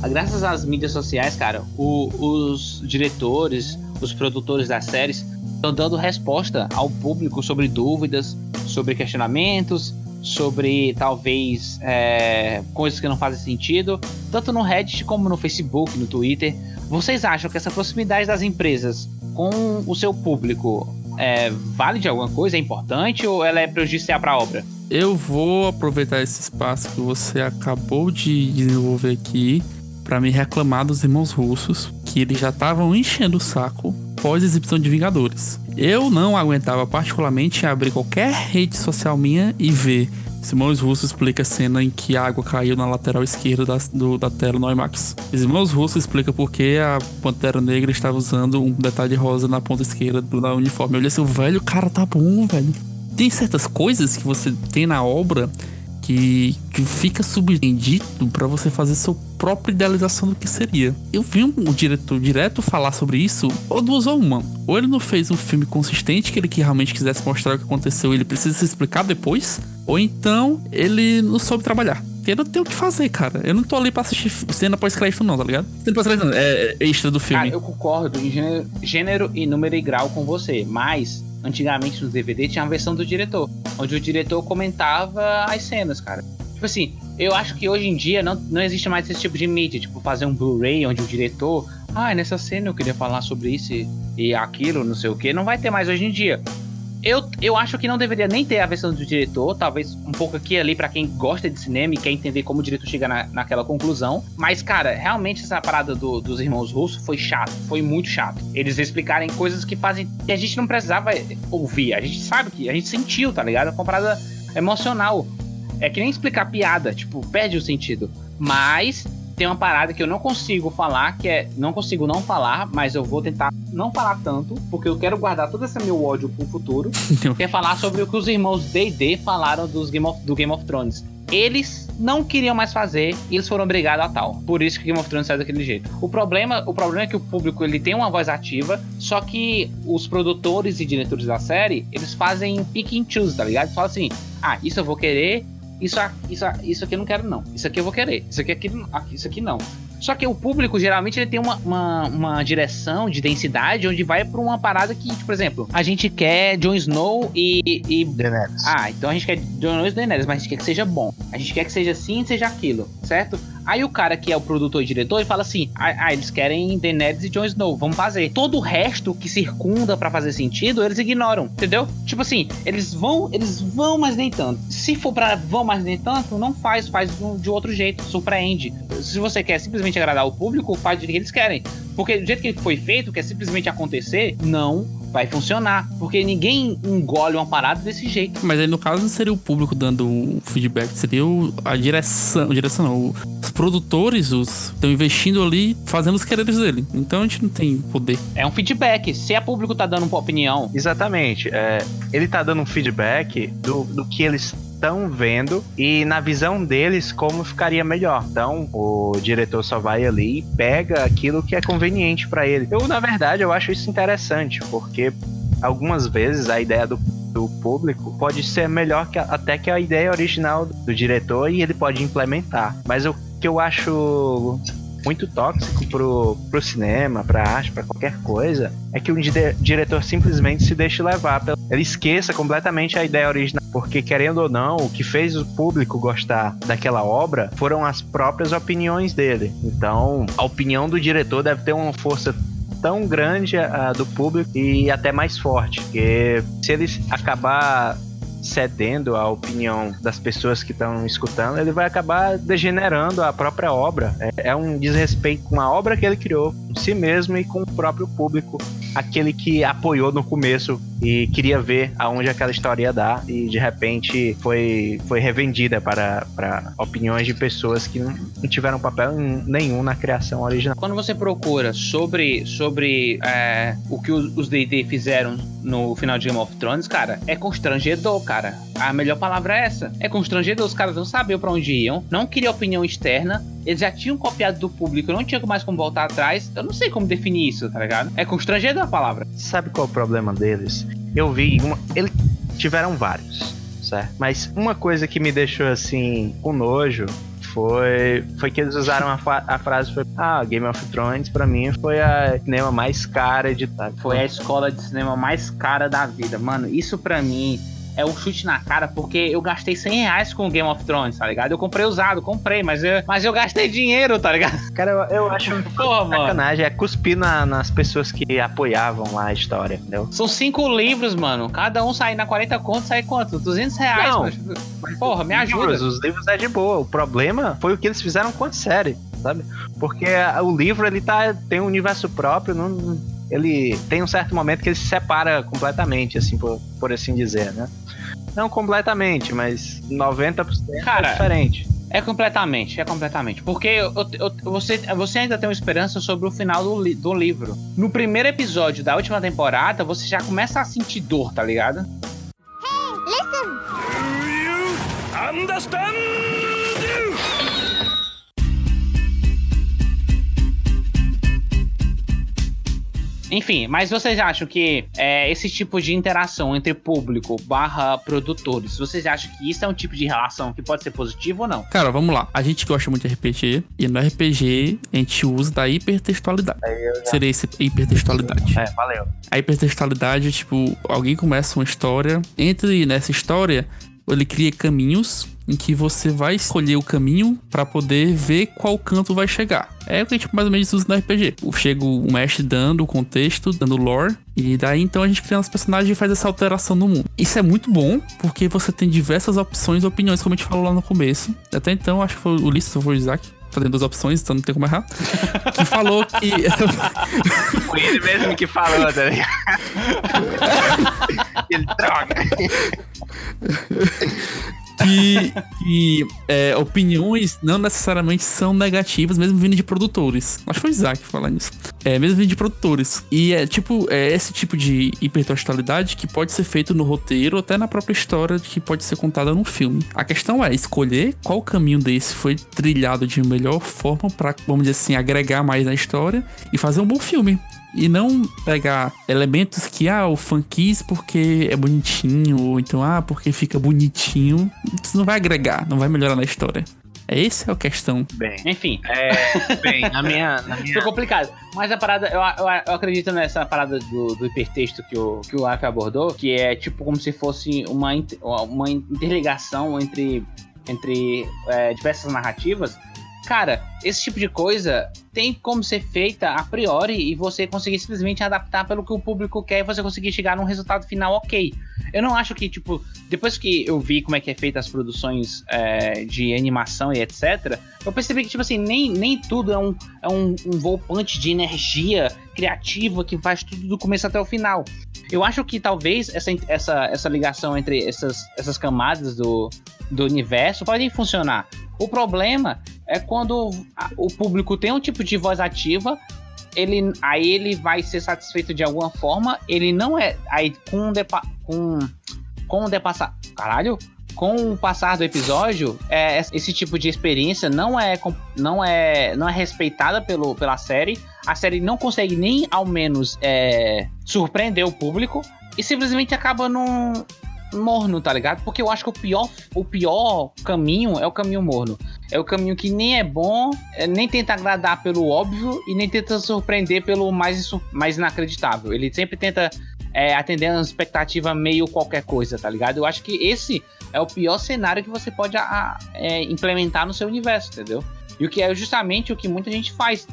Graças às mídias sociais, cara, o- os diretores, os produtores das séries estão dando resposta ao público sobre dúvidas, sobre questionamentos, sobre talvez é, coisas que não fazem sentido, tanto no Reddit como no Facebook, no Twitter. Vocês acham que essa proximidade das empresas com o seu público é, vale de alguma coisa? É importante ou ela é prejudicial para a obra? Eu vou aproveitar esse espaço que você acabou de desenvolver aqui pra me reclamar dos irmãos russos, que eles já estavam enchendo o saco pós exibição de Vingadores. Eu não aguentava particularmente abrir qualquer rede social minha e ver Simões Russo explica a cena em que a água caiu na lateral esquerda da, do- da tela no IMAX. Simões Russo explica por que a Pantera Negra estava usando um detalhe rosa na ponta esquerda do da uniforme. Eu olhei assim, velho, cara, tá bom, velho tem certas coisas que você tem na obra que, que fica subentendido pra você fazer sua própria idealização do que seria. Eu vi um, um diretor direto falar sobre isso, ou duas ou uma. Ou ele não fez um filme consistente que ele que realmente quisesse mostrar o que aconteceu e ele precisa se explicar depois, ou então ele não soube trabalhar. Porque eu não tenho o que fazer, cara. Eu não tô ali pra assistir cena pós-crédito, não, tá ligado? Cena pós-crédito é, é extra do filme. Cara, eu concordo em gênero, gênero e número e grau com você, mas antigamente nos DVD tinha a versão do diretor, onde o diretor comentava as cenas, cara. Tipo assim, eu acho que hoje em dia não, não existe mais esse tipo de mídia, tipo fazer um Blu-ray onde o diretor, ah, nessa cena eu queria falar sobre isso e, e aquilo, não sei o que, não vai ter mais hoje em dia. Eu, eu acho que não deveria nem ter a versão do diretor, talvez um pouco aqui e ali pra quem gosta de cinema e quer entender como o diretor chega na, naquela conclusão. Mas, cara, realmente essa parada do- dos irmãos russos foi chato, foi muito chato. Eles explicarem coisas que fazem. que a gente não precisava ouvir. A gente sabe que a gente sentiu, tá ligado? É uma parada emocional. É que nem explicar piada, tipo, perde o sentido. Mas tem uma parada que eu não consigo falar, que é. Não consigo não falar, mas eu vou tentar não falar tanto, porque eu quero guardar todo esse meu ódio pro futuro. que é falar sobre o que os irmãos D&D falaram dos Game of- do Game of Thrones. Eles não queriam mais fazer e eles foram obrigados a tal. Por isso que Game of Thrones saiu daquele jeito. O problema, o problema é que o público ele tem uma voz ativa, só que os produtores e diretores da série, eles fazem pick and choose, tá ligado? Eles falam assim: "Ah, isso eu vou querer, isso, isso, isso aqui eu não quero não. Isso aqui eu vou querer. Isso aqui, aqui isso aqui não. Só que o público, geralmente, ele tem uma, uma, uma direção de densidade onde vai pra uma parada que, tipo, por exemplo, a gente quer Jon Snow e, e Daenerys. ah, então a gente quer Jon Snow e Daenerys, mas a gente quer que seja bom. A gente quer que seja assim e seja aquilo, certo? Aí o cara que é o produtor e diretor, ele fala assim: ah, ah, eles querem Daenerys e Jon Snow, vamos fazer. Todo o resto que circunda pra fazer sentido, eles ignoram, entendeu? Tipo assim, eles vão, eles vão, mas nem tanto. Se for pra vão, mas nem tanto, não faz, faz de- outro jeito, surpreende. Se você quer simplesmente agradar o público, faz do que eles querem. Porque do jeito que foi feito, que é simplesmente acontecer, não vai funcionar. Porque ninguém engole uma parada desse jeito. Mas aí no caso não seria o público dando o feedback, seria o, a direção, a direção não, os produtores os estão investindo ali fazendo os quereres dele. Então a gente não tem poder. É um feedback. Se a público tá dando uma opinião, Exatamente. É, ele tá dando um feedback do, do que eles estão vendo e na visão deles como ficaria melhor. Então, o diretor só vai ali e pega aquilo que é conveniente pra ele. Eu, na verdade, eu acho isso interessante, porque algumas vezes a ideia do, público pode ser melhor que até que a ideia original do diretor e ele pode implementar. Mas o que eu acho muito tóxico pro, pro cinema, pra arte, pra qualquer coisa, é que o dire- diretor simplesmente se deixe levar. Ele esqueça completamente a ideia original. Porque, querendo ou não, o que fez o público gostar daquela obra foram as próprias opiniões dele. Então, a opinião do diretor deve ter uma força tão grande a do público e até mais forte. Porque se ele acabar cedendo à opinião das pessoas que estão escutando, ele vai acabar degenerando a própria obra. É, é um desrespeito com a obra que ele criou, si mesmo e com o próprio público, aquele que apoiou no começo e queria ver aonde aquela história ia dar e de repente foi, foi revendida para, para opiniões de pessoas que não, não tiveram papel nenhum na criação original. quando você procura sobre, sobre é, o que os D&D fizeram no final de Game of Thrones, cara, é constrangedor, cara. A melhor palavra é essa. É constrangedor. Os caras não sabiam pra onde iam, não queriam opinião externa, eles já tinham copiado do público, não tinha mais como voltar atrás. Eu não sei como definir isso, tá ligado? É constrangedor a palavra. Sabe qual é o problema deles? Eu vi, uma, eles tiveram vários, certo? Mas uma coisa que me deixou assim com nojo foi, foi que eles usaram a, a frase foi, ah, Game of Thrones pra mim foi a cinema mais cara de Foi a escola de cinema mais cara da vida. Mano, isso pra mim é um chute na cara, porque eu gastei 100 reais com o Game of Thrones, tá ligado? Eu comprei usado, comprei, mas eu, mas eu gastei dinheiro, tá ligado? Cara, eu, eu acho um Porra, mano. sacanagem, é cuspir na- nas pessoas que apoiavam lá a história, entendeu? São cinco livros, mano. Cada um sai na 40 conto, sai quanto? 200 reais, Não. mano. Porra, me Livros, ajuda. os livros é de boa. O problema foi o que eles fizeram com a série, sabe? Porque o livro ele tá tem um universo próprio, não, ele tem um certo momento que ele se separa completamente, assim por, por assim dizer, né? Não completamente, mas 90% Cara, é diferente. É completamente, é completamente. Porque eu- eu- você, você ainda tem uma esperança sobre o final do, li- do livro. No primeiro episódio da última temporada, você já começa a sentir dor, tá ligado? Enfim, mas vocês acham que é, esse tipo de interação entre público barra produtores, vocês acham que isso é um tipo de relação que pode ser positivo ou não? Cara, vamos lá. A gente gosta muito de RPG e no RPG a gente usa da hipertextualidade. Seria esse hipertextualidade. É, valeu. A hipertextualidade é tipo, alguém começa uma história, entre nessa história, ele cria caminhos em que você vai escolher o caminho pra poder ver qual canto vai chegar. É o que a gente mais ou menos usa no RPG. Chega o mestre dando o contexto, dando lore, e daí então a gente cria os personagens e faz essa alteração no mundo. Isso é muito bom, porque você tem diversas opções e opiniões, como a gente falou lá no começo. Até então, acho que foi o Ulisses ou foi o Isaac. Fazendo duas opções, então não tem como errar. Que falou que. Foi ele mesmo que falou, tá ligado? ele droga. Que, que, é, opiniões não necessariamente são negativas, mesmo vindo de produtores. Acho que foi o Isaac falar nisso. É, mesmo vindo de produtores. E é tipo, é esse tipo de hipertextualidade que pode ser feito no roteiro, até na própria história que pode ser contada num filme. A questão é escolher qual caminho desse foi trilhado de melhor forma para, vamos dizer assim, agregar mais na história e fazer um bom filme. E não pegar elementos que, ah, o fã quis porque é bonitinho, ou então, ah, porque fica bonitinho. Isso não vai agregar, não vai melhorar na história. É essa é a questão. Bem, Enfim, é, bem, na minha, na minha Foi complicado. Mas a parada, eu, eu, eu acredito nessa parada do, do hipertexto que o, que o Ark abordou, que é tipo como se fosse uma, uma interligação entre, entre é, diversas narrativas. Cara, esse tipo de coisa tem como ser feita a priori e você conseguir simplesmente adaptar pelo que o público quer e você conseguir chegar num resultado final ok. Eu não acho que, tipo, depois que eu vi como é que é feita as produções é, de animação e etc., eu percebi que, tipo assim, nem, nem tudo é um, é um, um volpante de energia criativa que faz tudo do começo até o final. Eu acho que talvez essa, essa, essa ligação entre essas, essas camadas do, do universo podem funcionar. O problema é quando o público tem um tipo de voz ativa, ele, aí ele vai ser satisfeito de alguma forma, ele não é. Aí com, depa, com, com o depassar. Caralho! Com o passar do episódio, é, esse tipo de experiência não é, não é, não é respeitada pelo, pela série. A série não consegue nem ao menos é, surpreender o público e simplesmente acaba num, morno, tá ligado? Porque eu acho que o pior, o pior caminho é o caminho morno. É o caminho que nem é bom, é, nem tenta agradar pelo óbvio e nem tenta surpreender pelo mais, mais inacreditável. Ele sempre tenta é, atender a expectativa meio qualquer coisa, tá ligado? Eu acho que esse é o pior cenário que você pode a, é, implementar no seu universo, entendeu? E o que é justamente o que muita gente faz.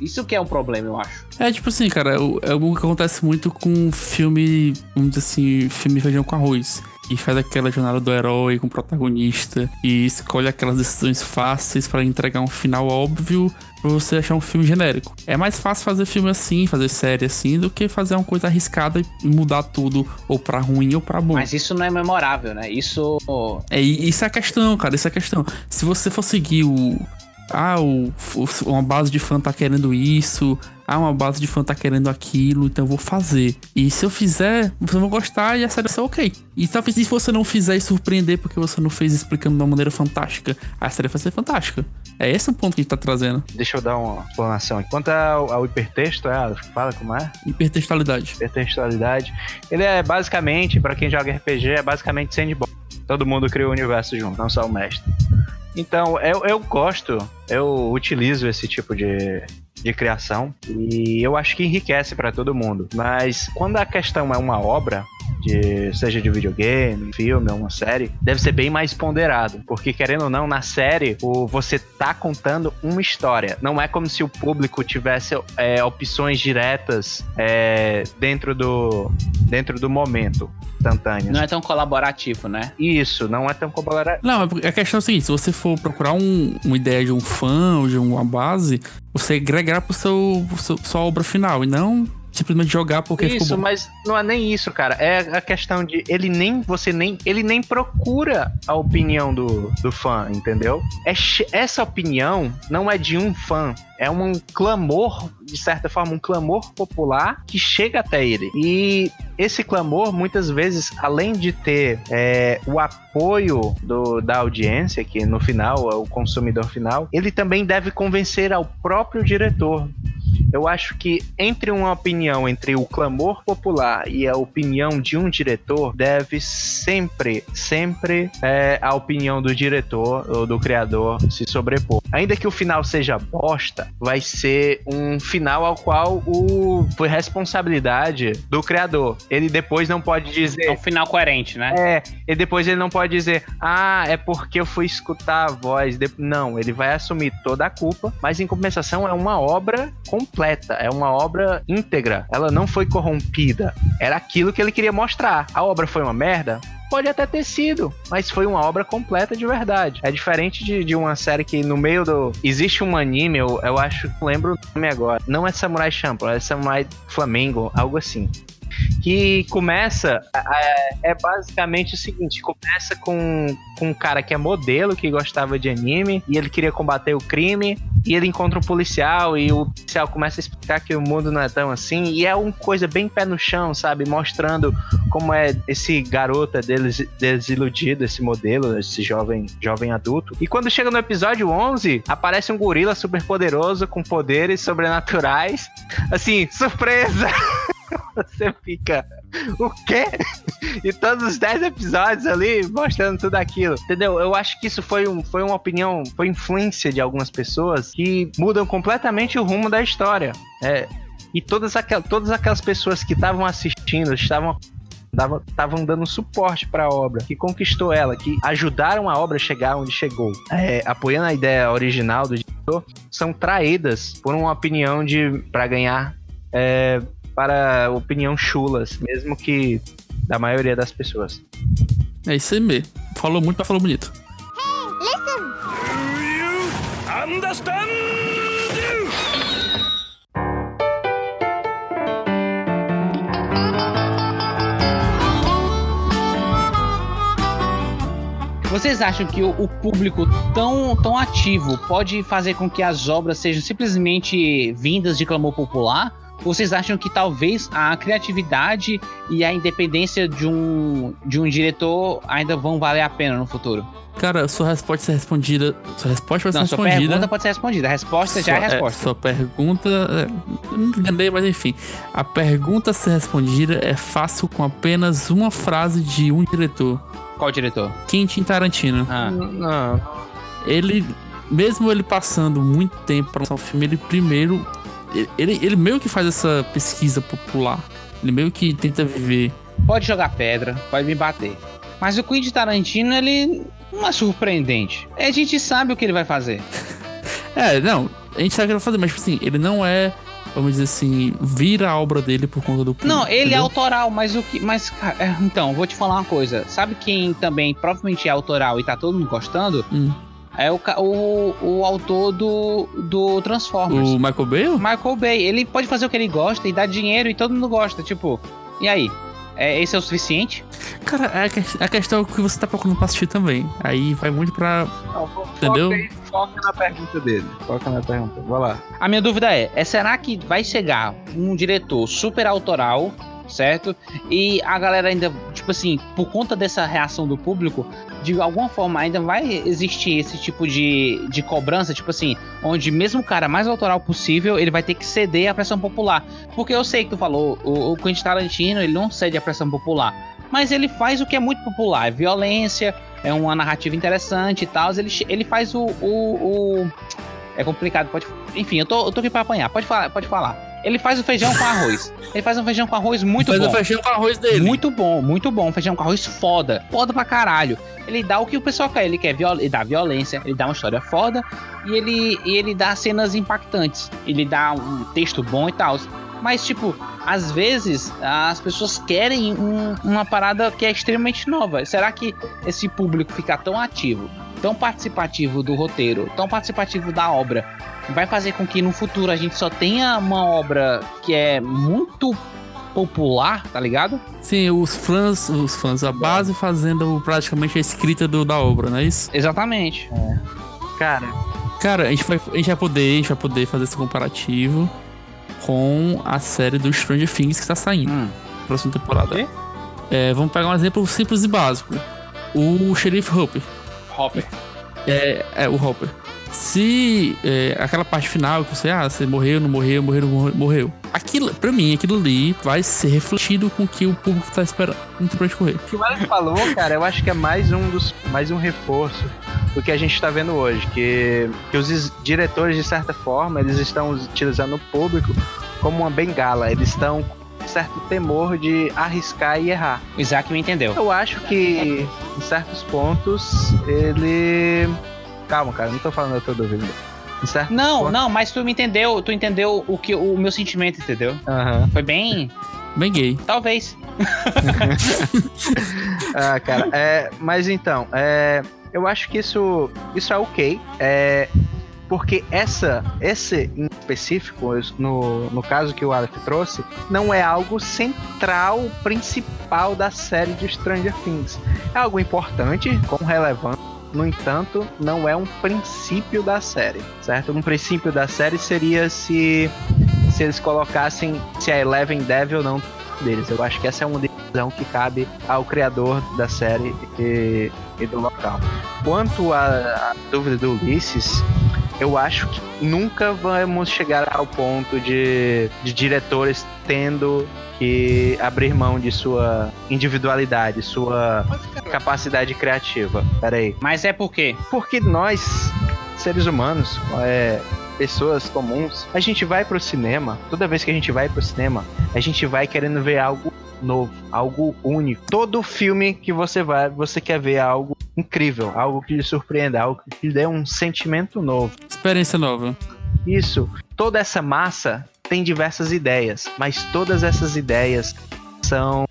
Isso que é um problema, eu acho. É tipo assim, cara, é algo que acontece muito com filme, vamos dizer assim, filme feijão com arroz. E faz aquela jornada do herói com o protagonista e escolhe aquelas decisões fáceis para entregar um final óbvio pra você achar um filme genérico. É mais fácil fazer filme assim, fazer série assim, do que fazer uma coisa arriscada e mudar tudo, ou pra ruim ou pra bom. Mas isso não é memorável, né? Isso. É, isso é a questão, cara, isso é a questão. Se você for seguir o, ah, o, uma base de fã tá querendo isso. Ah, uma base de fã tá querendo aquilo, então eu vou fazer. E se eu fizer, vocês vão gostar e a série vai ser ok. E talvez se você não fizer e surpreender porque você não fez explicando de uma maneira fantástica, a série vai ser fantástica. É esse o ponto que a gente tá trazendo. Deixa eu dar uma explanação aqui. Quanto ao, ao hipertexto, é, fala como é? Hipertextualidade. Hipertextualidade. Ele é basicamente, para quem joga RPG, é basicamente sandbox. Todo mundo cria o universo junto, não só o mestre. Então, eu, eu gosto, eu utilizo esse tipo de, de criação e eu acho que enriquece para todo mundo. Mas quando a questão é uma obra, de seja de videogame, filme ou uma série, deve ser bem mais ponderado, porque querendo ou não, na série o, você tá contando uma história. Não é como se o público tivesse é, opções diretas é, dentro do dentro do momento instantâneo. Não é tão colaborativo, né? Isso, não é tão colaborativo. Não, a questão é a seguinte: se você for procurar um, uma ideia de um fã ou de uma base, você agregar pro seu, pro seu sua obra final e não simplesmente jogar porque isso, mas não é nem isso, cara. É a questão de ele nem você nem ele nem procura a opinião do, do fã, entendeu? É, essa opinião não é de um fã, é um clamor, de certa forma, um clamor popular que chega até ele. E esse clamor, muitas vezes, além de ter é, o apoio do, da audiência, que no final é o consumidor final, ele também deve convencer ao próprio diretor eu acho que entre uma opinião entre o clamor popular e a opinião de um diretor, deve sempre, sempre é, a opinião do diretor ou do criador se sobrepor. Ainda que o final seja bosta, vai ser um final ao qual o foi responsabilidade do criador. Ele depois não pode dizer. É um final coerente, né? É, e depois ele não pode dizer, ah, é porque eu fui escutar a voz. Não, ele vai assumir toda a culpa, mas em compensação é uma obra completa, é uma obra íntegra. Ela não foi corrompida. Era aquilo que ele queria mostrar. A obra foi uma merda? Pode até ter sido, mas foi uma obra completa de verdade. É diferente de, de uma série que no meio do. Existe um anime, eu, eu acho, lembro o nome agora. Não é Samurai Champloo, é Samurai Flamengo, algo assim que começa é, é, basicamente o seguinte: começa com, com um cara que é modelo, que gostava de anime, e ele queria combater o crime, e ele encontra um policial, e o policial começa a explicar que o mundo não é tão assim, e é uma coisa bem pé no chão, sabe? Mostrando como é esse garoto é des, desiludido, esse modelo, esse jovem, jovem adulto. E quando chega no episódio 11, aparece um gorila super poderoso com poderes sobrenaturais. Assim, surpresa! Você fica, o quê? E todos os 10 episódios ali mostrando tudo aquilo. Entendeu? Eu acho que isso foi, um, foi uma opinião, foi influência de algumas pessoas que mudam completamente o rumo da história. É, e todas aquelas, todas aquelas pessoas que estavam assistindo, estavam estavam dando suporte para a obra, que conquistou ela, que ajudaram a obra a chegar onde chegou, é, apoiando a ideia original do diretor, são traídas por uma opinião de para ganhar é, para opinião chulas, mesmo que da maioria das pessoas. É isso aí mesmo. Falou muito, mas falou bonito. Vocês acham que o, o, público tão, tão ativo pode fazer com que as obras sejam simplesmente vindas de clamor popular? Vocês acham que talvez a criatividade e a independência de um, de um diretor ainda vão valer a pena no futuro? Cara, sua resposta ser respondida. Sua resposta vai ser não, respondida. Sua pergunta pode ser respondida. A resposta sua, já é a resposta. É, sua pergunta. É, não enganei, mas enfim. A pergunta a ser respondida é fácil com apenas uma frase de um diretor. Qual diretor? Quentin Tarantino. Ah. Não. Ele, mesmo ele passando muito tempo para lançar o filme, ele primeiro. Ele, ele meio que faz essa pesquisa popular. Ele meio que tenta viver. Pode jogar pedra, pode me bater. Mas o Quentin Tarantino, ele não é surpreendente. A gente sabe o que ele vai fazer. é, não. A gente sabe o que ele vai fazer, mas tipo assim, ele não é vamos dizer assim, vira a obra dele por conta do público, Não, ele é entendeu? é autoral, mas o que. Mas, cara, então, vou te falar uma coisa. Sabe quem também provavelmente é autoral e tá todo mundo gostando? Hum. É o, o, o autor do, do Transformers. O Michael Bay? Michael Bay. Ele pode fazer o que ele gosta e dar dinheiro e todo mundo gosta. Tipo, e aí? É, esse é o suficiente? Cara, é a, questão é que você tá procurando pra assistir também. Aí vai muito pra. Não, entendeu? Foca na pergunta dele. Foca na pergunta. Vai lá. A minha dúvida é, é: será que vai chegar um diretor super autoral certo? E a galera ainda, tipo assim, por conta dessa reação do público, de alguma forma ainda vai existir esse tipo de, de cobrança, tipo assim, onde mesmo o cara mais autoral possível, ele vai ter que ceder à pressão popular. Porque eu sei que tu falou, o, o Quentin Tarantino, ele não cede à pressão popular, mas ele faz o que é muito popular, é violência, é uma narrativa interessante e tal, ele, ele faz o, o, o... É complicado, pode. Enfim, eu tô, eu tô aqui pra apanhar. Pode falar, pode falar. Ele faz o feijão com arroz. Ele faz um feijão com arroz muito faz bom. Faz o feijão com arroz dele. Muito bom, muito bom. Feijão com arroz foda. Foda pra caralho. Ele dá o que o pessoal quer. Ele quer viol ele dá violência, ele dá uma história foda e ele, e ele dá cenas impactantes. Ele dá um texto bom e tal. Mas, tipo, às vezes as pessoas querem um, uma parada que é extremamente nova. Será que esse público fica tão ativo, tão participativo do roteiro, tão participativo da obra, vai fazer com que no futuro a gente só tenha uma obra que é muito popular, tá ligado? Sim, os fãs, os fãs, a base fazendo praticamente a escrita do, da obra, não é isso? Exatamente. É. Cara, cara, a gente vai, a gente vai poder, a gente vai poder fazer esse comparativo com a série do Stranger Things que tá saindo, hum. próxima temporada. É, vamos pegar um exemplo simples e básico. O xerife Hopper. Hopper. É, é o Hopper se é, aquela parte final que você, ah, você morreu, não morreu, morreu, não morreu. Aquilo, pra mim, aquilo ali vai ser refletido com o que o público tá esperando pra correr. O que o Alex falou, cara, eu acho que é mais um dos. mais um reforço do que a gente tá vendo hoje. Que, que os diretores, de certa forma, eles estão utilizando o público como uma bengala. Eles estão certo temor de arriscar e errar. Isaac me entendeu. Eu acho que em certos pontos ele Calma, cara, não tô falando da tua dúvida. Certo? Não, não, mas tu me entendeu, tu entendeu o que o meu sentimento, entendeu? Uhum. Foi bem. Bem gay. Talvez. ah, cara, é, mas então, é, eu acho que isso, isso é ok. É, porque essa, esse em específico, no, no caso que o Aleph trouxe, não é algo central, principal da série de Stranger Things. É algo importante, com relevância no entanto, não é um princípio da série, certo? Um princípio da série seria se, se eles colocassem se a Eleven deve ou não deles. Eu acho que essa é uma decisão que cabe ao criador da série e, e do local. Quanto à dúvida do Ulisses, eu acho que nunca vamos chegar ao ponto de, de diretores tendo que abrir mão de sua individualidade, sua capacidade criativa. Pera aí. Mas é por quê? Porque nós, seres humanos, é, pessoas comuns, a gente vai pro cinema, toda vez que a gente vai pro cinema, a gente vai querendo ver algo novo, algo único. Todo filme que você vai, você quer ver algo incrível, algo que lhe surpreenda, algo que lhe dê um sentimento novo. Experiência nova. Isso. Toda essa massa tem diversas ideias, mas todas essas ideias são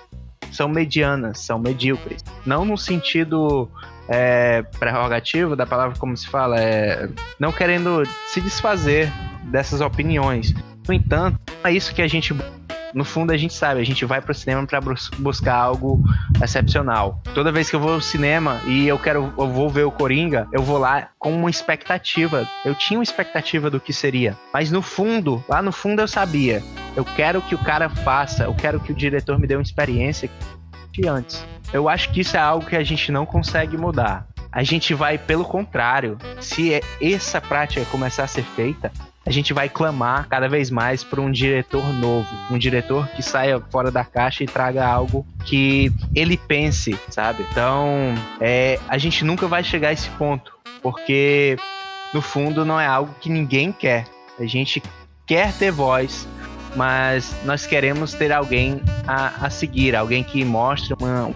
são medianas, são medíocres. Não no sentido é, prerrogativo da palavra como se fala, é, não querendo se desfazer dessas opiniões. No entanto, é isso que a gente no fundo a gente sabe, a gente vai pro cinema para buscar algo excepcional. Toda vez que eu vou ao cinema e eu quero eu vou ver o Coringa, eu vou lá com uma expectativa. Eu tinha uma expectativa do que seria, mas no fundo, lá no fundo eu sabia, eu quero que o cara faça, eu quero que o diretor me dê uma experiência que antes. Eu acho que isso é algo que a gente não consegue mudar. A gente vai pelo contrário. Se essa prática começar a ser feita, a gente vai clamar cada vez mais por um diretor novo, um diretor que saia fora da caixa e traga algo que ele pense, sabe? Então, é, a gente nunca vai chegar a esse ponto, porque no fundo não é algo que ninguém quer. A gente quer ter voz, mas nós queremos ter alguém a, a seguir, alguém que mostre uma,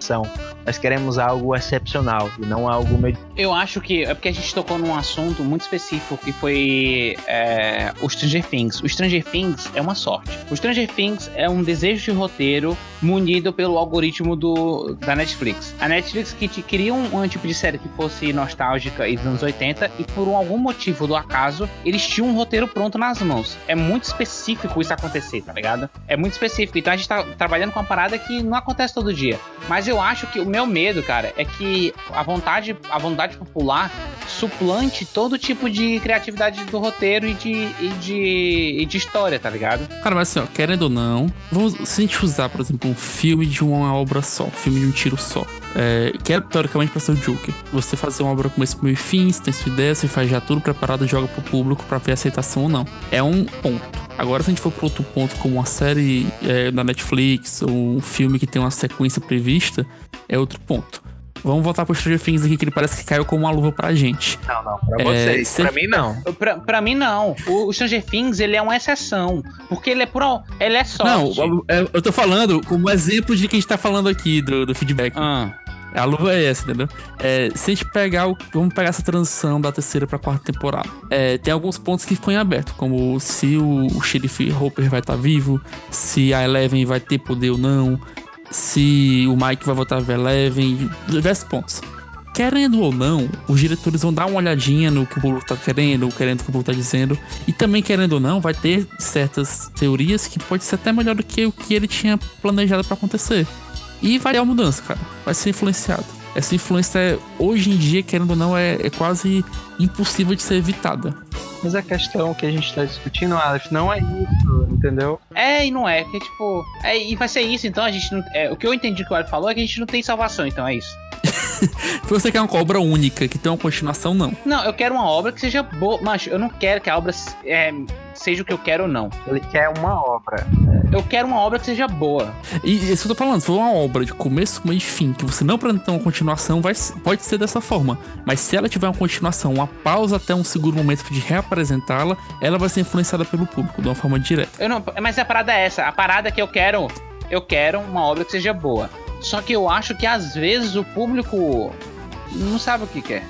ação. Nós queremos algo excepcional e não algo medíocre. Eu acho que é porque a gente tocou num assunto muito específico que foi é, o Stranger Things. O Stranger Things é uma sorte. O Stranger Things é um desejo de roteiro munido pelo algoritmo do, da Netflix. A Netflix que te, queria um, um tipo de série que fosse nostálgica e dos anos 80 e por algum motivo do acaso eles tinham um roteiro pronto nas mãos. É muito específico isso acontecer, tá ligado? É muito específico. Então a gente tá trabalhando com uma parada que não acontece todo dia. Mas eu acho que o meu medo, cara, é que a vontade, a vontade popular suplante todo tipo de criatividade do roteiro e de, e de, e de história, tá ligado? Cara, mas assim, ó, querendo ou não, vamos, se a gente usar, por exemplo, um filme de uma obra só, um filme de um tiro só, é, que é teoricamente pra ser o Joker. Você fazer uma obra com esse meio e fim, você tem sua ideia, você faz já tudo preparado, joga pro público pra ver aceitação ou não. É um ponto. Agora, se a gente for para outro ponto, como uma série é, da Netflix ou um filme que tem uma sequência prevista, é outro ponto. Vamos voltar pro Stranger Things aqui, que ele parece que caiu como uma luva pra gente. Não, não, pra é, vocês. Cê... Pra mim, não. Pra, pra mim, não. O, Stranger Things, ele é uma exceção. Porque ele é por... Ele é sorte. Não, eu tô falando como exemplo de que a gente tá falando aqui, do, do feedback. Ah. A luva é essa, entendeu? É, se a gente pegar o, Vamos pegar essa transição da terceira pra quarta temporada. É, tem alguns pontos que ficam em aberto, como se o, o xerife Hopper vai estar tá vivo, se a Eleven vai ter poder ou não, se o Mike vai voltar a ver Eleven, diversos pontos. Querendo ou não, os diretores vão dar uma olhadinha no que o público tá querendo, querendo o que o público tá dizendo. E também, querendo ou não, vai ter certas teorias que pode ser até melhor do que o que ele tinha planejado para acontecer. E vai ter uma mudança, cara. Vai ser influenciado. Essa influência, é, hoje em dia, querendo ou não, é, é quase impossível de ser evitada. Mas a questão que a gente tá discutindo, Aleph, não é isso, entendeu? É, e não é, porque, tipo, é, e vai ser isso, então a gente não. É, o que eu entendi que o Aleph falou é que a gente não tem salvação, então é isso. Se você quer uma obra única, que tem uma continuação, não. Não, eu quero uma obra que seja boa. Mas eu não quero que a obra é, seja o que eu quero ou não. Ele quer uma obra. Eu quero uma obra que seja boa. E isso eu tô falando, se for uma obra de começo, meio e fim, que você não apresentar uma continuação, vai, pode ser dessa forma. Mas se ela tiver uma continuação, uma pausa até um seguro momento de reapresentá-la, ela vai ser influenciada pelo público de uma forma direta. Eu não, mas a parada é essa. A parada é que eu quero. Eu quero uma obra que seja boa. Só que eu acho que às vezes o público não sabe o que quer.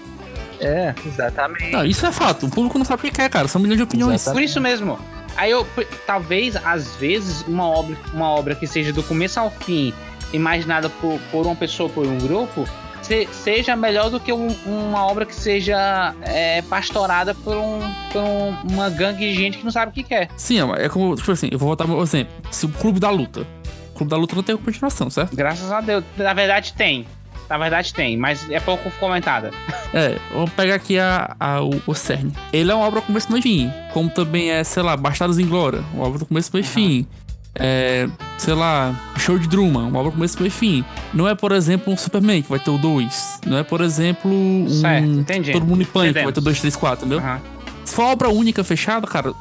É, exatamente. Não, isso é fato. O público não sabe o que quer, cara. São milhões de opiniões. Exatamente. Por isso mesmo. Aí eu, talvez, às vezes, uma obra, uma obra que seja do começo ao fim, imaginada por, por uma pessoa, por um grupo, se, seja melhor do que um, uma obra que seja é, pastorada por, um, por um, uma gangue de gente que não sabe o que quer. Sim, é como, tipo assim, eu vou voltar meu exemplo. Se o Clube da Luta Clube da Luta não tem continuação, certo? Graças a Deus. Na verdade tem. Na verdade tem, mas é pouco comentada. É, vamos pegar aqui a, a, o, o CERN. Ele é uma obra com começo, e fim. Como também é, sei lá, Bastardos em Glória. Uma obra com começo, meio e uhum. fim. É, sei lá, Show de Drummond, uma obra com começo, meio e fim. Não é, por exemplo, um Superman, que vai ter o 2. Não é, por exemplo, um. Certo, entendi. Todo mundo em pânico, que vai ter o 2, 3, 4, entendeu? Uhum. Se for obra única fechada, cara,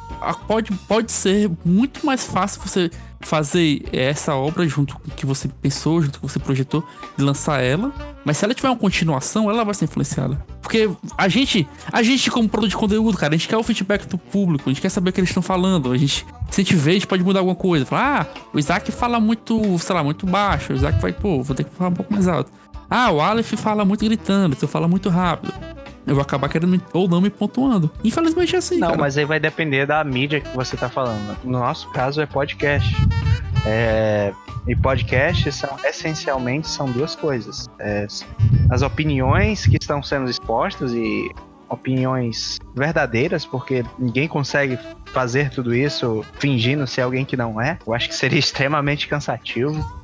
pode, pode ser muito mais fácil você fazer essa obra junto com o que você pensou, junto com o que você projetou, e lançar ela. Mas se ela tiver uma continuação, ela vai ser influenciada. Porque a gente, a gente como produtor de conteúdo, cara, a gente quer o feedback do público, a gente quer saber o que eles estão falando. A gente, se a gente vê, a gente pode mudar alguma coisa. Falar, ah, o Isaac fala muito, sei lá, muito baixo. O Isaac vai, pô, vou ter que falar um pouco mais alto. Ah, o Aleph fala muito gritando, você fala muito rápido. Eu vou acabar querendo ou não me pontuando. Infelizmente é assim, Não, cara. mas aí vai depender da mídia que você tá falando. No nosso caso é podcast. É, e podcast são essencialmente são duas coisas. É, as opiniões que estão sendo expostas e opiniões verdadeiras, porque ninguém consegue fazer tudo isso fingindo ser alguém que não é. Eu acho que seria extremamente cansativo.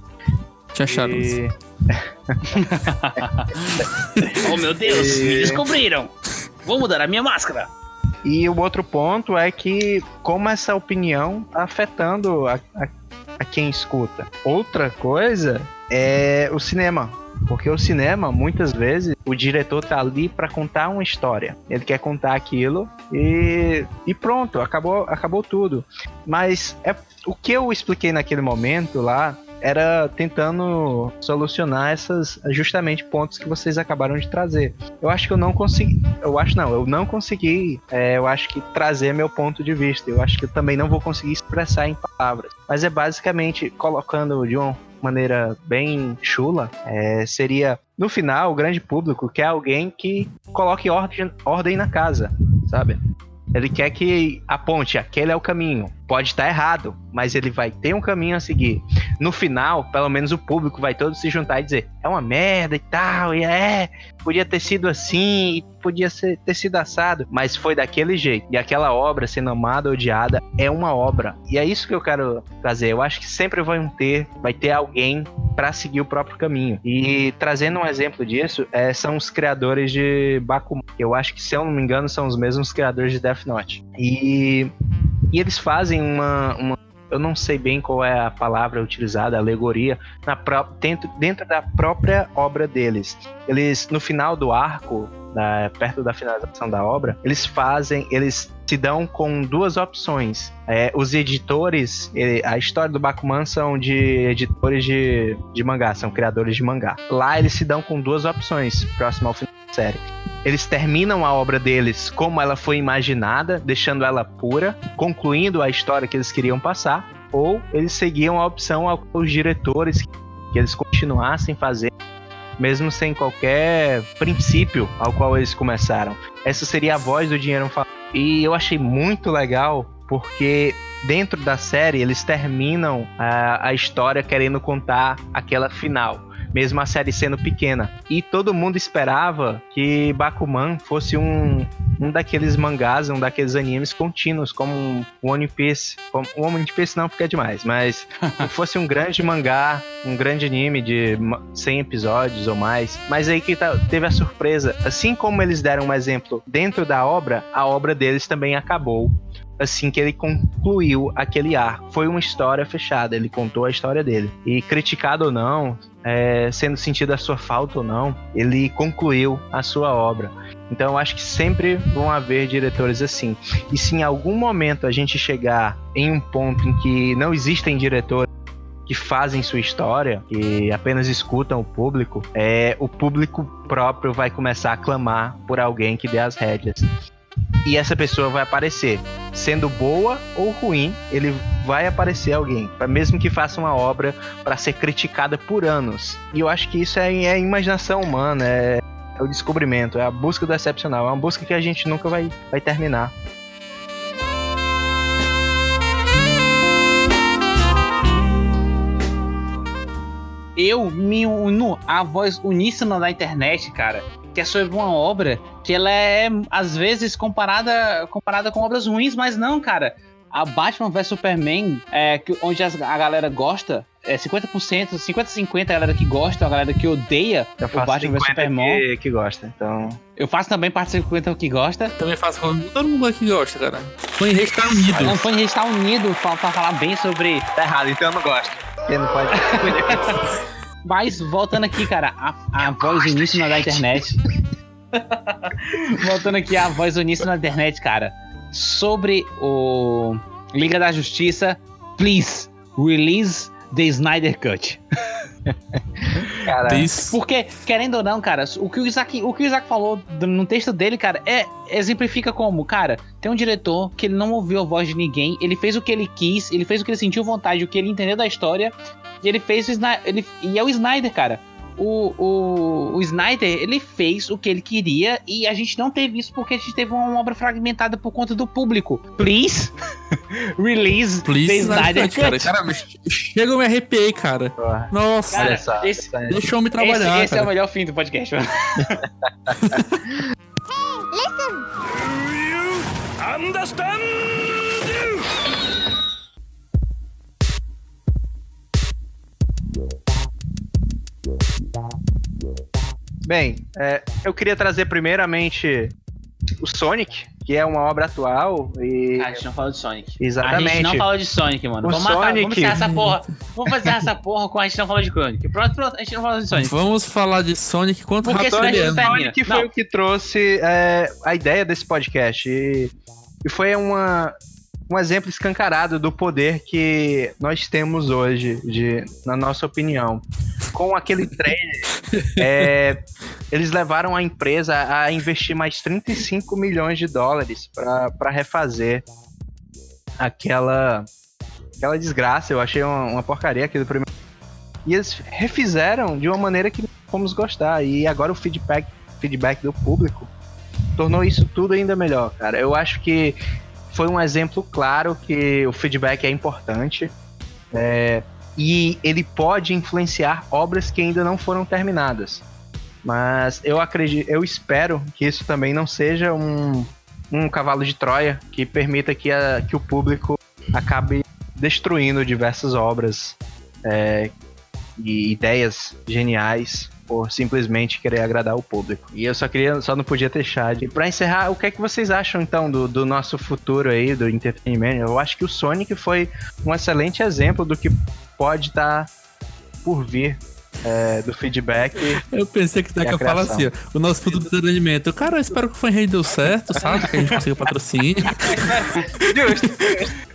Te acharam. E- Oh meu Deus, E- me descobriram. Vou mudar a minha máscara. E o outro ponto é que como essa opinião tá afetando a, a, a quem escuta. Outra coisa é o cinema. Porque o cinema, muitas vezes, o diretor tá ali para contar uma história. Ele quer contar aquilo e, e pronto, acabou, acabou tudo. Mas é, o que eu expliquei naquele momento lá era tentando solucionar essas justamente pontos que vocês acabaram de trazer. Eu acho que eu não consegui. Eu acho não, eu não consegui. é, eu acho que trazer meu ponto de vista. Eu acho que eu também não vou conseguir expressar em palavras. Mas é basicamente colocando de uma maneira bem chula, é, seria no final o grande público quer alguém que coloque ordem, ordem na casa, sabe? Ele quer que aponte, aquele é o caminho. Pode estar errado, mas ele vai ter um caminho a seguir. No final, pelo menos o público vai todo se juntar e dizer: é uma merda e tal, e é, podia ter sido assim, podia ser, ter sido assado, mas foi daquele jeito. E aquela obra, sendo amada odiada, é uma obra. E é isso que eu quero trazer. Eu acho que sempre vai ter, vai ter alguém para seguir o próprio caminho. E trazendo um exemplo disso, é, são os criadores de Bakuman. Eu acho que, se eu não me engano, são os mesmos criadores de Death Note. E, e eles fazem uma, uma- Eu não sei bem qual é a palavra utilizada, alegoria, na pró- dentro, dentro da própria obra deles. Eles, no final do arco, da- perto da finalização da obra, eles fazem, eles se dão com duas opções. É, os editores, ele- a história do Bakuman são de editores de, de mangá, são criadores de mangá. Lá eles se dão com duas opções, próximo ao final da série. Eles terminam a obra deles como ela foi imaginada, deixando ela pura, concluindo a história que eles queriam passar, ou eles seguiam a opção ao- aos diretores que eles continuassem fazendo mesmo sem qualquer princípio ao qual eles começaram. Essa seria a voz do dinheiro falando. E eu achei muito legal porque dentro da série eles terminam a, a história querendo contar aquela final. Mesmo a série sendo pequena. E todo mundo esperava que Bakuman fosse um, um daqueles mangás, um daqueles animes contínuos, como um One Piece. Como, o One Piece não, porque é demais, mas que fosse um grande mangá, um grande anime de ma- 100 episódios ou mais. Mas aí que tá- teve a surpresa. Assim como eles deram um exemplo dentro da obra, a obra deles também acabou. Assim que ele concluiu aquele arco. Foi uma história fechada, ele contou a história dele. E criticado ou não, é, sendo sentido a sua falta ou não, ele concluiu a sua obra. Então eu acho que sempre vão haver diretores assim. E se em algum momento a gente chegar em um ponto em que não existem diretores que fazem sua história, que apenas escutam o público, é, o público próprio vai começar a clamar por alguém que dê as rédeas. E essa pessoa vai aparecer. Sendo boa ou ruim, ele vai aparecer alguém. Mesmo que faça uma obra para ser criticada por anos. E eu acho que isso é, é imaginação humana, é, é o descobrimento, é a busca do excepcional. É uma busca que a gente nunca vai, vai terminar. Eu me uno à voz uníssona da internet, cara, que é sobre uma obra que ela é, às vezes, comparada, comparada com obras ruins, mas não, cara. A Batman vs Superman, é, que, onde as- a galera gosta, é 50%, 50-50 a galera que gosta, a galera que odeia Eu o faço Batman vs 50 Superman. que, que gosta, então... Eu faço também parte de 50 que gosta. Também faço com todo mundo aqui gosta, cara. Fã em rede tá unido. Não foi estar unido pra, pra falar bem sobre Tá errado, então eu não gosto. Porque não pode... Mas voltando aqui, cara, a, a voz uníssona da internet. voltando aqui, a voz uníssona da internet, cara. sobre o Liga da Justiça. Please, release the Snyder Cut. Cara, This- Porque, querendo ou não, cara, o que o Isaac, o que o Isaac falou no texto dele, cara, é exemplifica como, cara, tem um diretor que ele não ouviu a voz de ninguém, ele fez o que ele quis, ele fez o que ele sentiu vontade, o que ele entendeu da história, e ele fez o Snyder, ele, e é o Snyder, cara. O, o, o Snyder, ele fez o que ele queria e a gente não teve isso porque a gente teve uma obra fragmentada por conta do público. Please, release Please, the Snyder Snyder cara. Cara, chega eu me arrepiei, cara. porra. Nossa, Cara, só. esse- essa- deixa eu me Esse, trabalhar, esse é o cara. melhor fim do podcast, mano. Bem, é, eu queria trazer primeiramente o Sonic, que é uma obra atual e A gente não falou de Sonic. A exatamente. gente não falou de Sonic, mano. O vamos matar, Sonic- vamos encerrar essa porra. Vamos fazer essa porra com a gente não falou de Sonic. Pronto, pronto, a gente não falou de Sonic. Vamos falar de Sonic quanto Porque rápido a é. Sonic foi Não. o que trouxe é, a ideia desse podcast. E, e foi uma, um exemplo escancarado do poder que nós temos hoje, de, na nossa opinião. Com aquele trailer, é, eles levaram a empresa a investir mais 35 milhões de dólares para refazer aquela, aquela desgraça. Eu achei uma, uma porcaria aquele primeiro. E eles refizeram de uma maneira que fomos gostar. E agora o feedback, feedback do público tornou isso tudo ainda melhor, cara. Eu acho que foi um exemplo claro que o feedback é importante. é, e ele pode influenciar obras que ainda não foram terminadas. Mas eu acredito, eu espero que isso também não seja um, um cavalo de Troia que permita que, a- que o público acabe destruindo diversas obras é, e ideias geniais por simplesmente querer agradar o público. E eu só queria, só não podia deixar de. Pra encerrar, o que é que vocês acham então do, do nosso futuro aí, do entretenimento? Eu acho que o Sonic foi um excelente exemplo do que pode estar por vir é, do feedback. Eu pensei que daqui a eu falo assim, ó, o nosso futuro do entretenimento. Cara, eu espero que o Fanrede deu certo, sabe? Que a gente consiga patrocínio.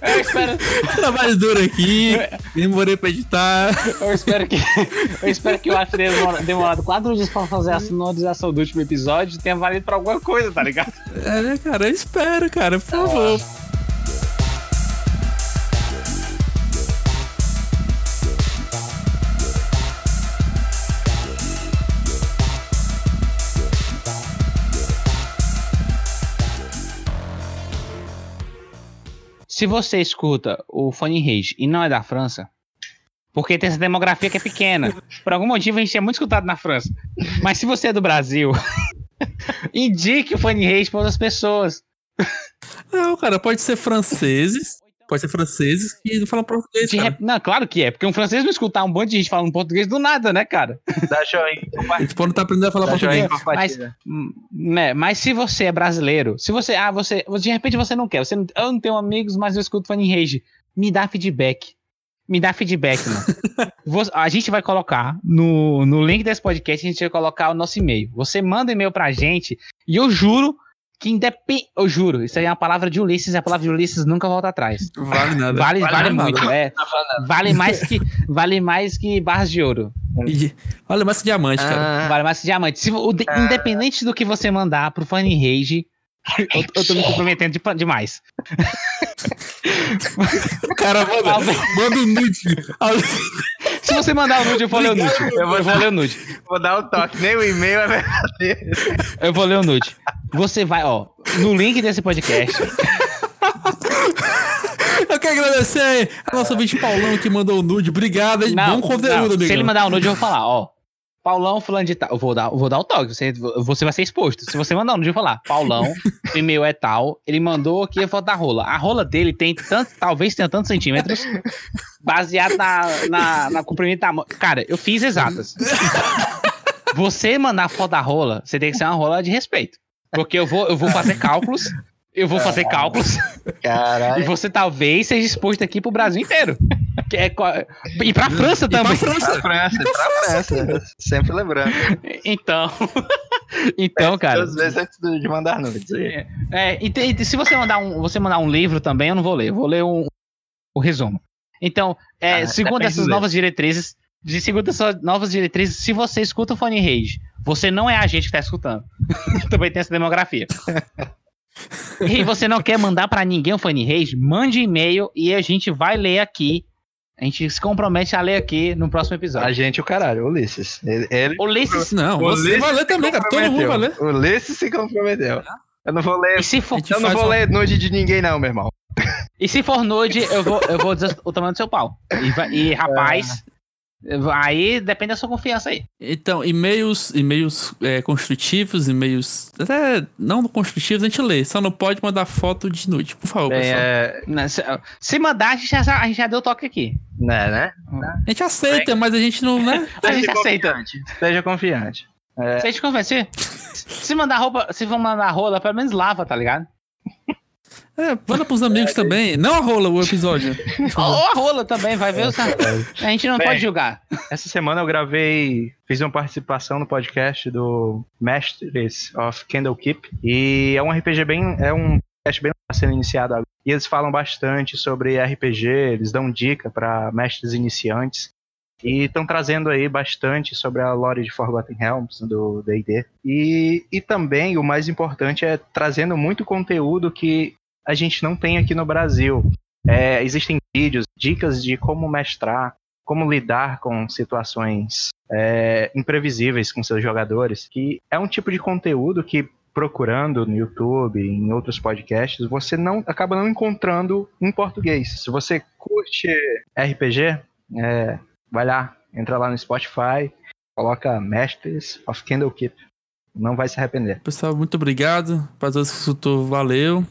Eu espero, Trabalho duro aqui, demorei pra editar. eu espero que. Eu espero que o ato demorado quatro dias pra fazer a sonorização do último episódio tenha valido pra alguma coisa, tá ligado? É, né, cara? Eu espero, cara, por favor. Se você escuta o Funny Rage e não é da França, porque tem essa demografia que é pequena. Por algum motivo a gente é muito escutado na França. Mas se você é do Brasil, indique o Funny Rage para outras pessoas. Não, cara, pode ser franceses. Pode ser franceses que não falam português, rep- Não, claro que é, porque um francês não escutar um monte de gente falando português do nada, né, cara? Dá joinha, Eles podem estar aprendendo a falar dá joinha, português. compartilha. Hum, né, mas se você é brasileiro, se você, ah, você, de repente você não quer, você não, eu não tenho amigos, mas eu escuto Funny Rage, me dá feedback. Me dá feedback, mano. A gente vai colocar no, no link desse podcast, a gente vai colocar o nosso e-mail. Você manda e-mail pra gente e eu juro que independe. Eu juro, isso aí é uma palavra de Ulisses e a palavra de Ulisses nunca volta atrás. Vale nada. Vale, vale, nada. muito, é. Vale mais que vale mais que barras de ouro. E- Olha, mais que diamante, cara. Ah, Vale mais que diamante. Se, o, de- independente do que você mandar pro Funny Rage, eu, eu tô me comprometendo de- demais. O cara manda, manda um nude. Se você mandar o nude, eu vou ler o nude. Eu vou, eu vou ler o nude. vou dar o toque, nem o e-mail é verdadeiro. Eu vou ler o nude. Você vai, ó, no link desse podcast. Eu quero agradecer a nossa ouvinte Paulão que mandou o nude. Obrigado, hein? Não, Bom conteúdo, não, amigo. Se ele mandar o nude, eu vou falar, ó. Paulão, fulano de tal. Eu vou dar, eu vou dar o toque. Você, você vai ser exposto. Se você mandar um nude, eu vou falar. Paulão, o e-mail é tal. Ele mandou aqui a foto da rola. A rola dele tem tanto, talvez tenha tantos centímetros. Baseado na, na, na comprimento da mão. Cara, eu fiz exatas. Você mandar a foto da rola, você tem que ser uma rola de respeito. Porque eu vou, eu vou fazer cálculos. Eu vou fazer cálculos. E Caralho. você talvez seja exposto aqui pro Brasil inteiro. Que é e pra França E pra também. França. Pra França, pra França. Sempre lembrando. Então, Então, cara. Duas vezes antes de mandar nudes. aí. É, e, te- e se você mandar um, você mandar um livro também, eu não vou ler. Eu vou ler um, o resumo. Então, é, Ah, segundo essas novas diretrizes, de segundo essas novas diretrizes, se você escuta o Funny Rage, você não é a gente que tá escutando. também tem essa demografia. e você não quer mandar pra ninguém o Funny Rage, mande e-mail e a gente vai ler aqui. A gente se compromete a ler aqui no próximo A episódio. gente, o caralho, o Ulisses. Ele, ele Ulisses, Não, O você Ulisses vai ler se também, cara. Todo mundo vai ler. Ulisses se comprometeu. Eu não vou ler. e se for, A Eu não vou ler nude de ninguém, não, meu irmão. e se for nude, eu vou, eu vou dizer o tamanho do seu pau. E, e, rapaz, aí depende da sua confiança aí. Então, e-mails, e-mails é, construtivos, e-mails até não construtivos, a gente lê. Só não pode mandar foto de nude, por favor, Bem, pessoal. é, Né, Se, se mandar, a gente, já, a gente já deu toque aqui. né, né? A gente aceita, mas a gente não, né? A gente aceita. Seja confiante. Se a gente convencer, se mandar roupa, se for mandar rola, pelo menos lava, tá ligado? É, manda pros amigos também. Não a rola o episódio. Ou a rola também, vai ver. o sa- A gente não Bem. pode julgar. Essa semana eu gravei, fiz uma participação no podcast do Mestres of Candlekeep e é um RPG bem, é um podcast bem tá sendo iniciado agora. E eles falam bastante sobre RPG, eles dão dica para mestres iniciantes e estão trazendo aí bastante sobre a lore de Forgotten Realms do D&D. E, e também o mais importante é trazendo muito conteúdo que a gente não tem aqui no Brasil. É, existem vídeos, dicas de como mestrar, como lidar com situações é, imprevisíveis com seus jogadores, que é um tipo de conteúdo que procurando no YouTube, em outros podcasts, você não acaba não encontrando em português. Se você curte RPG, é, vai lá, entra lá no Spotify, coloca Mestres of Candlekeep. Não vai se arrepender. Pessoal, muito obrigado. Para todos que escutou, valeu.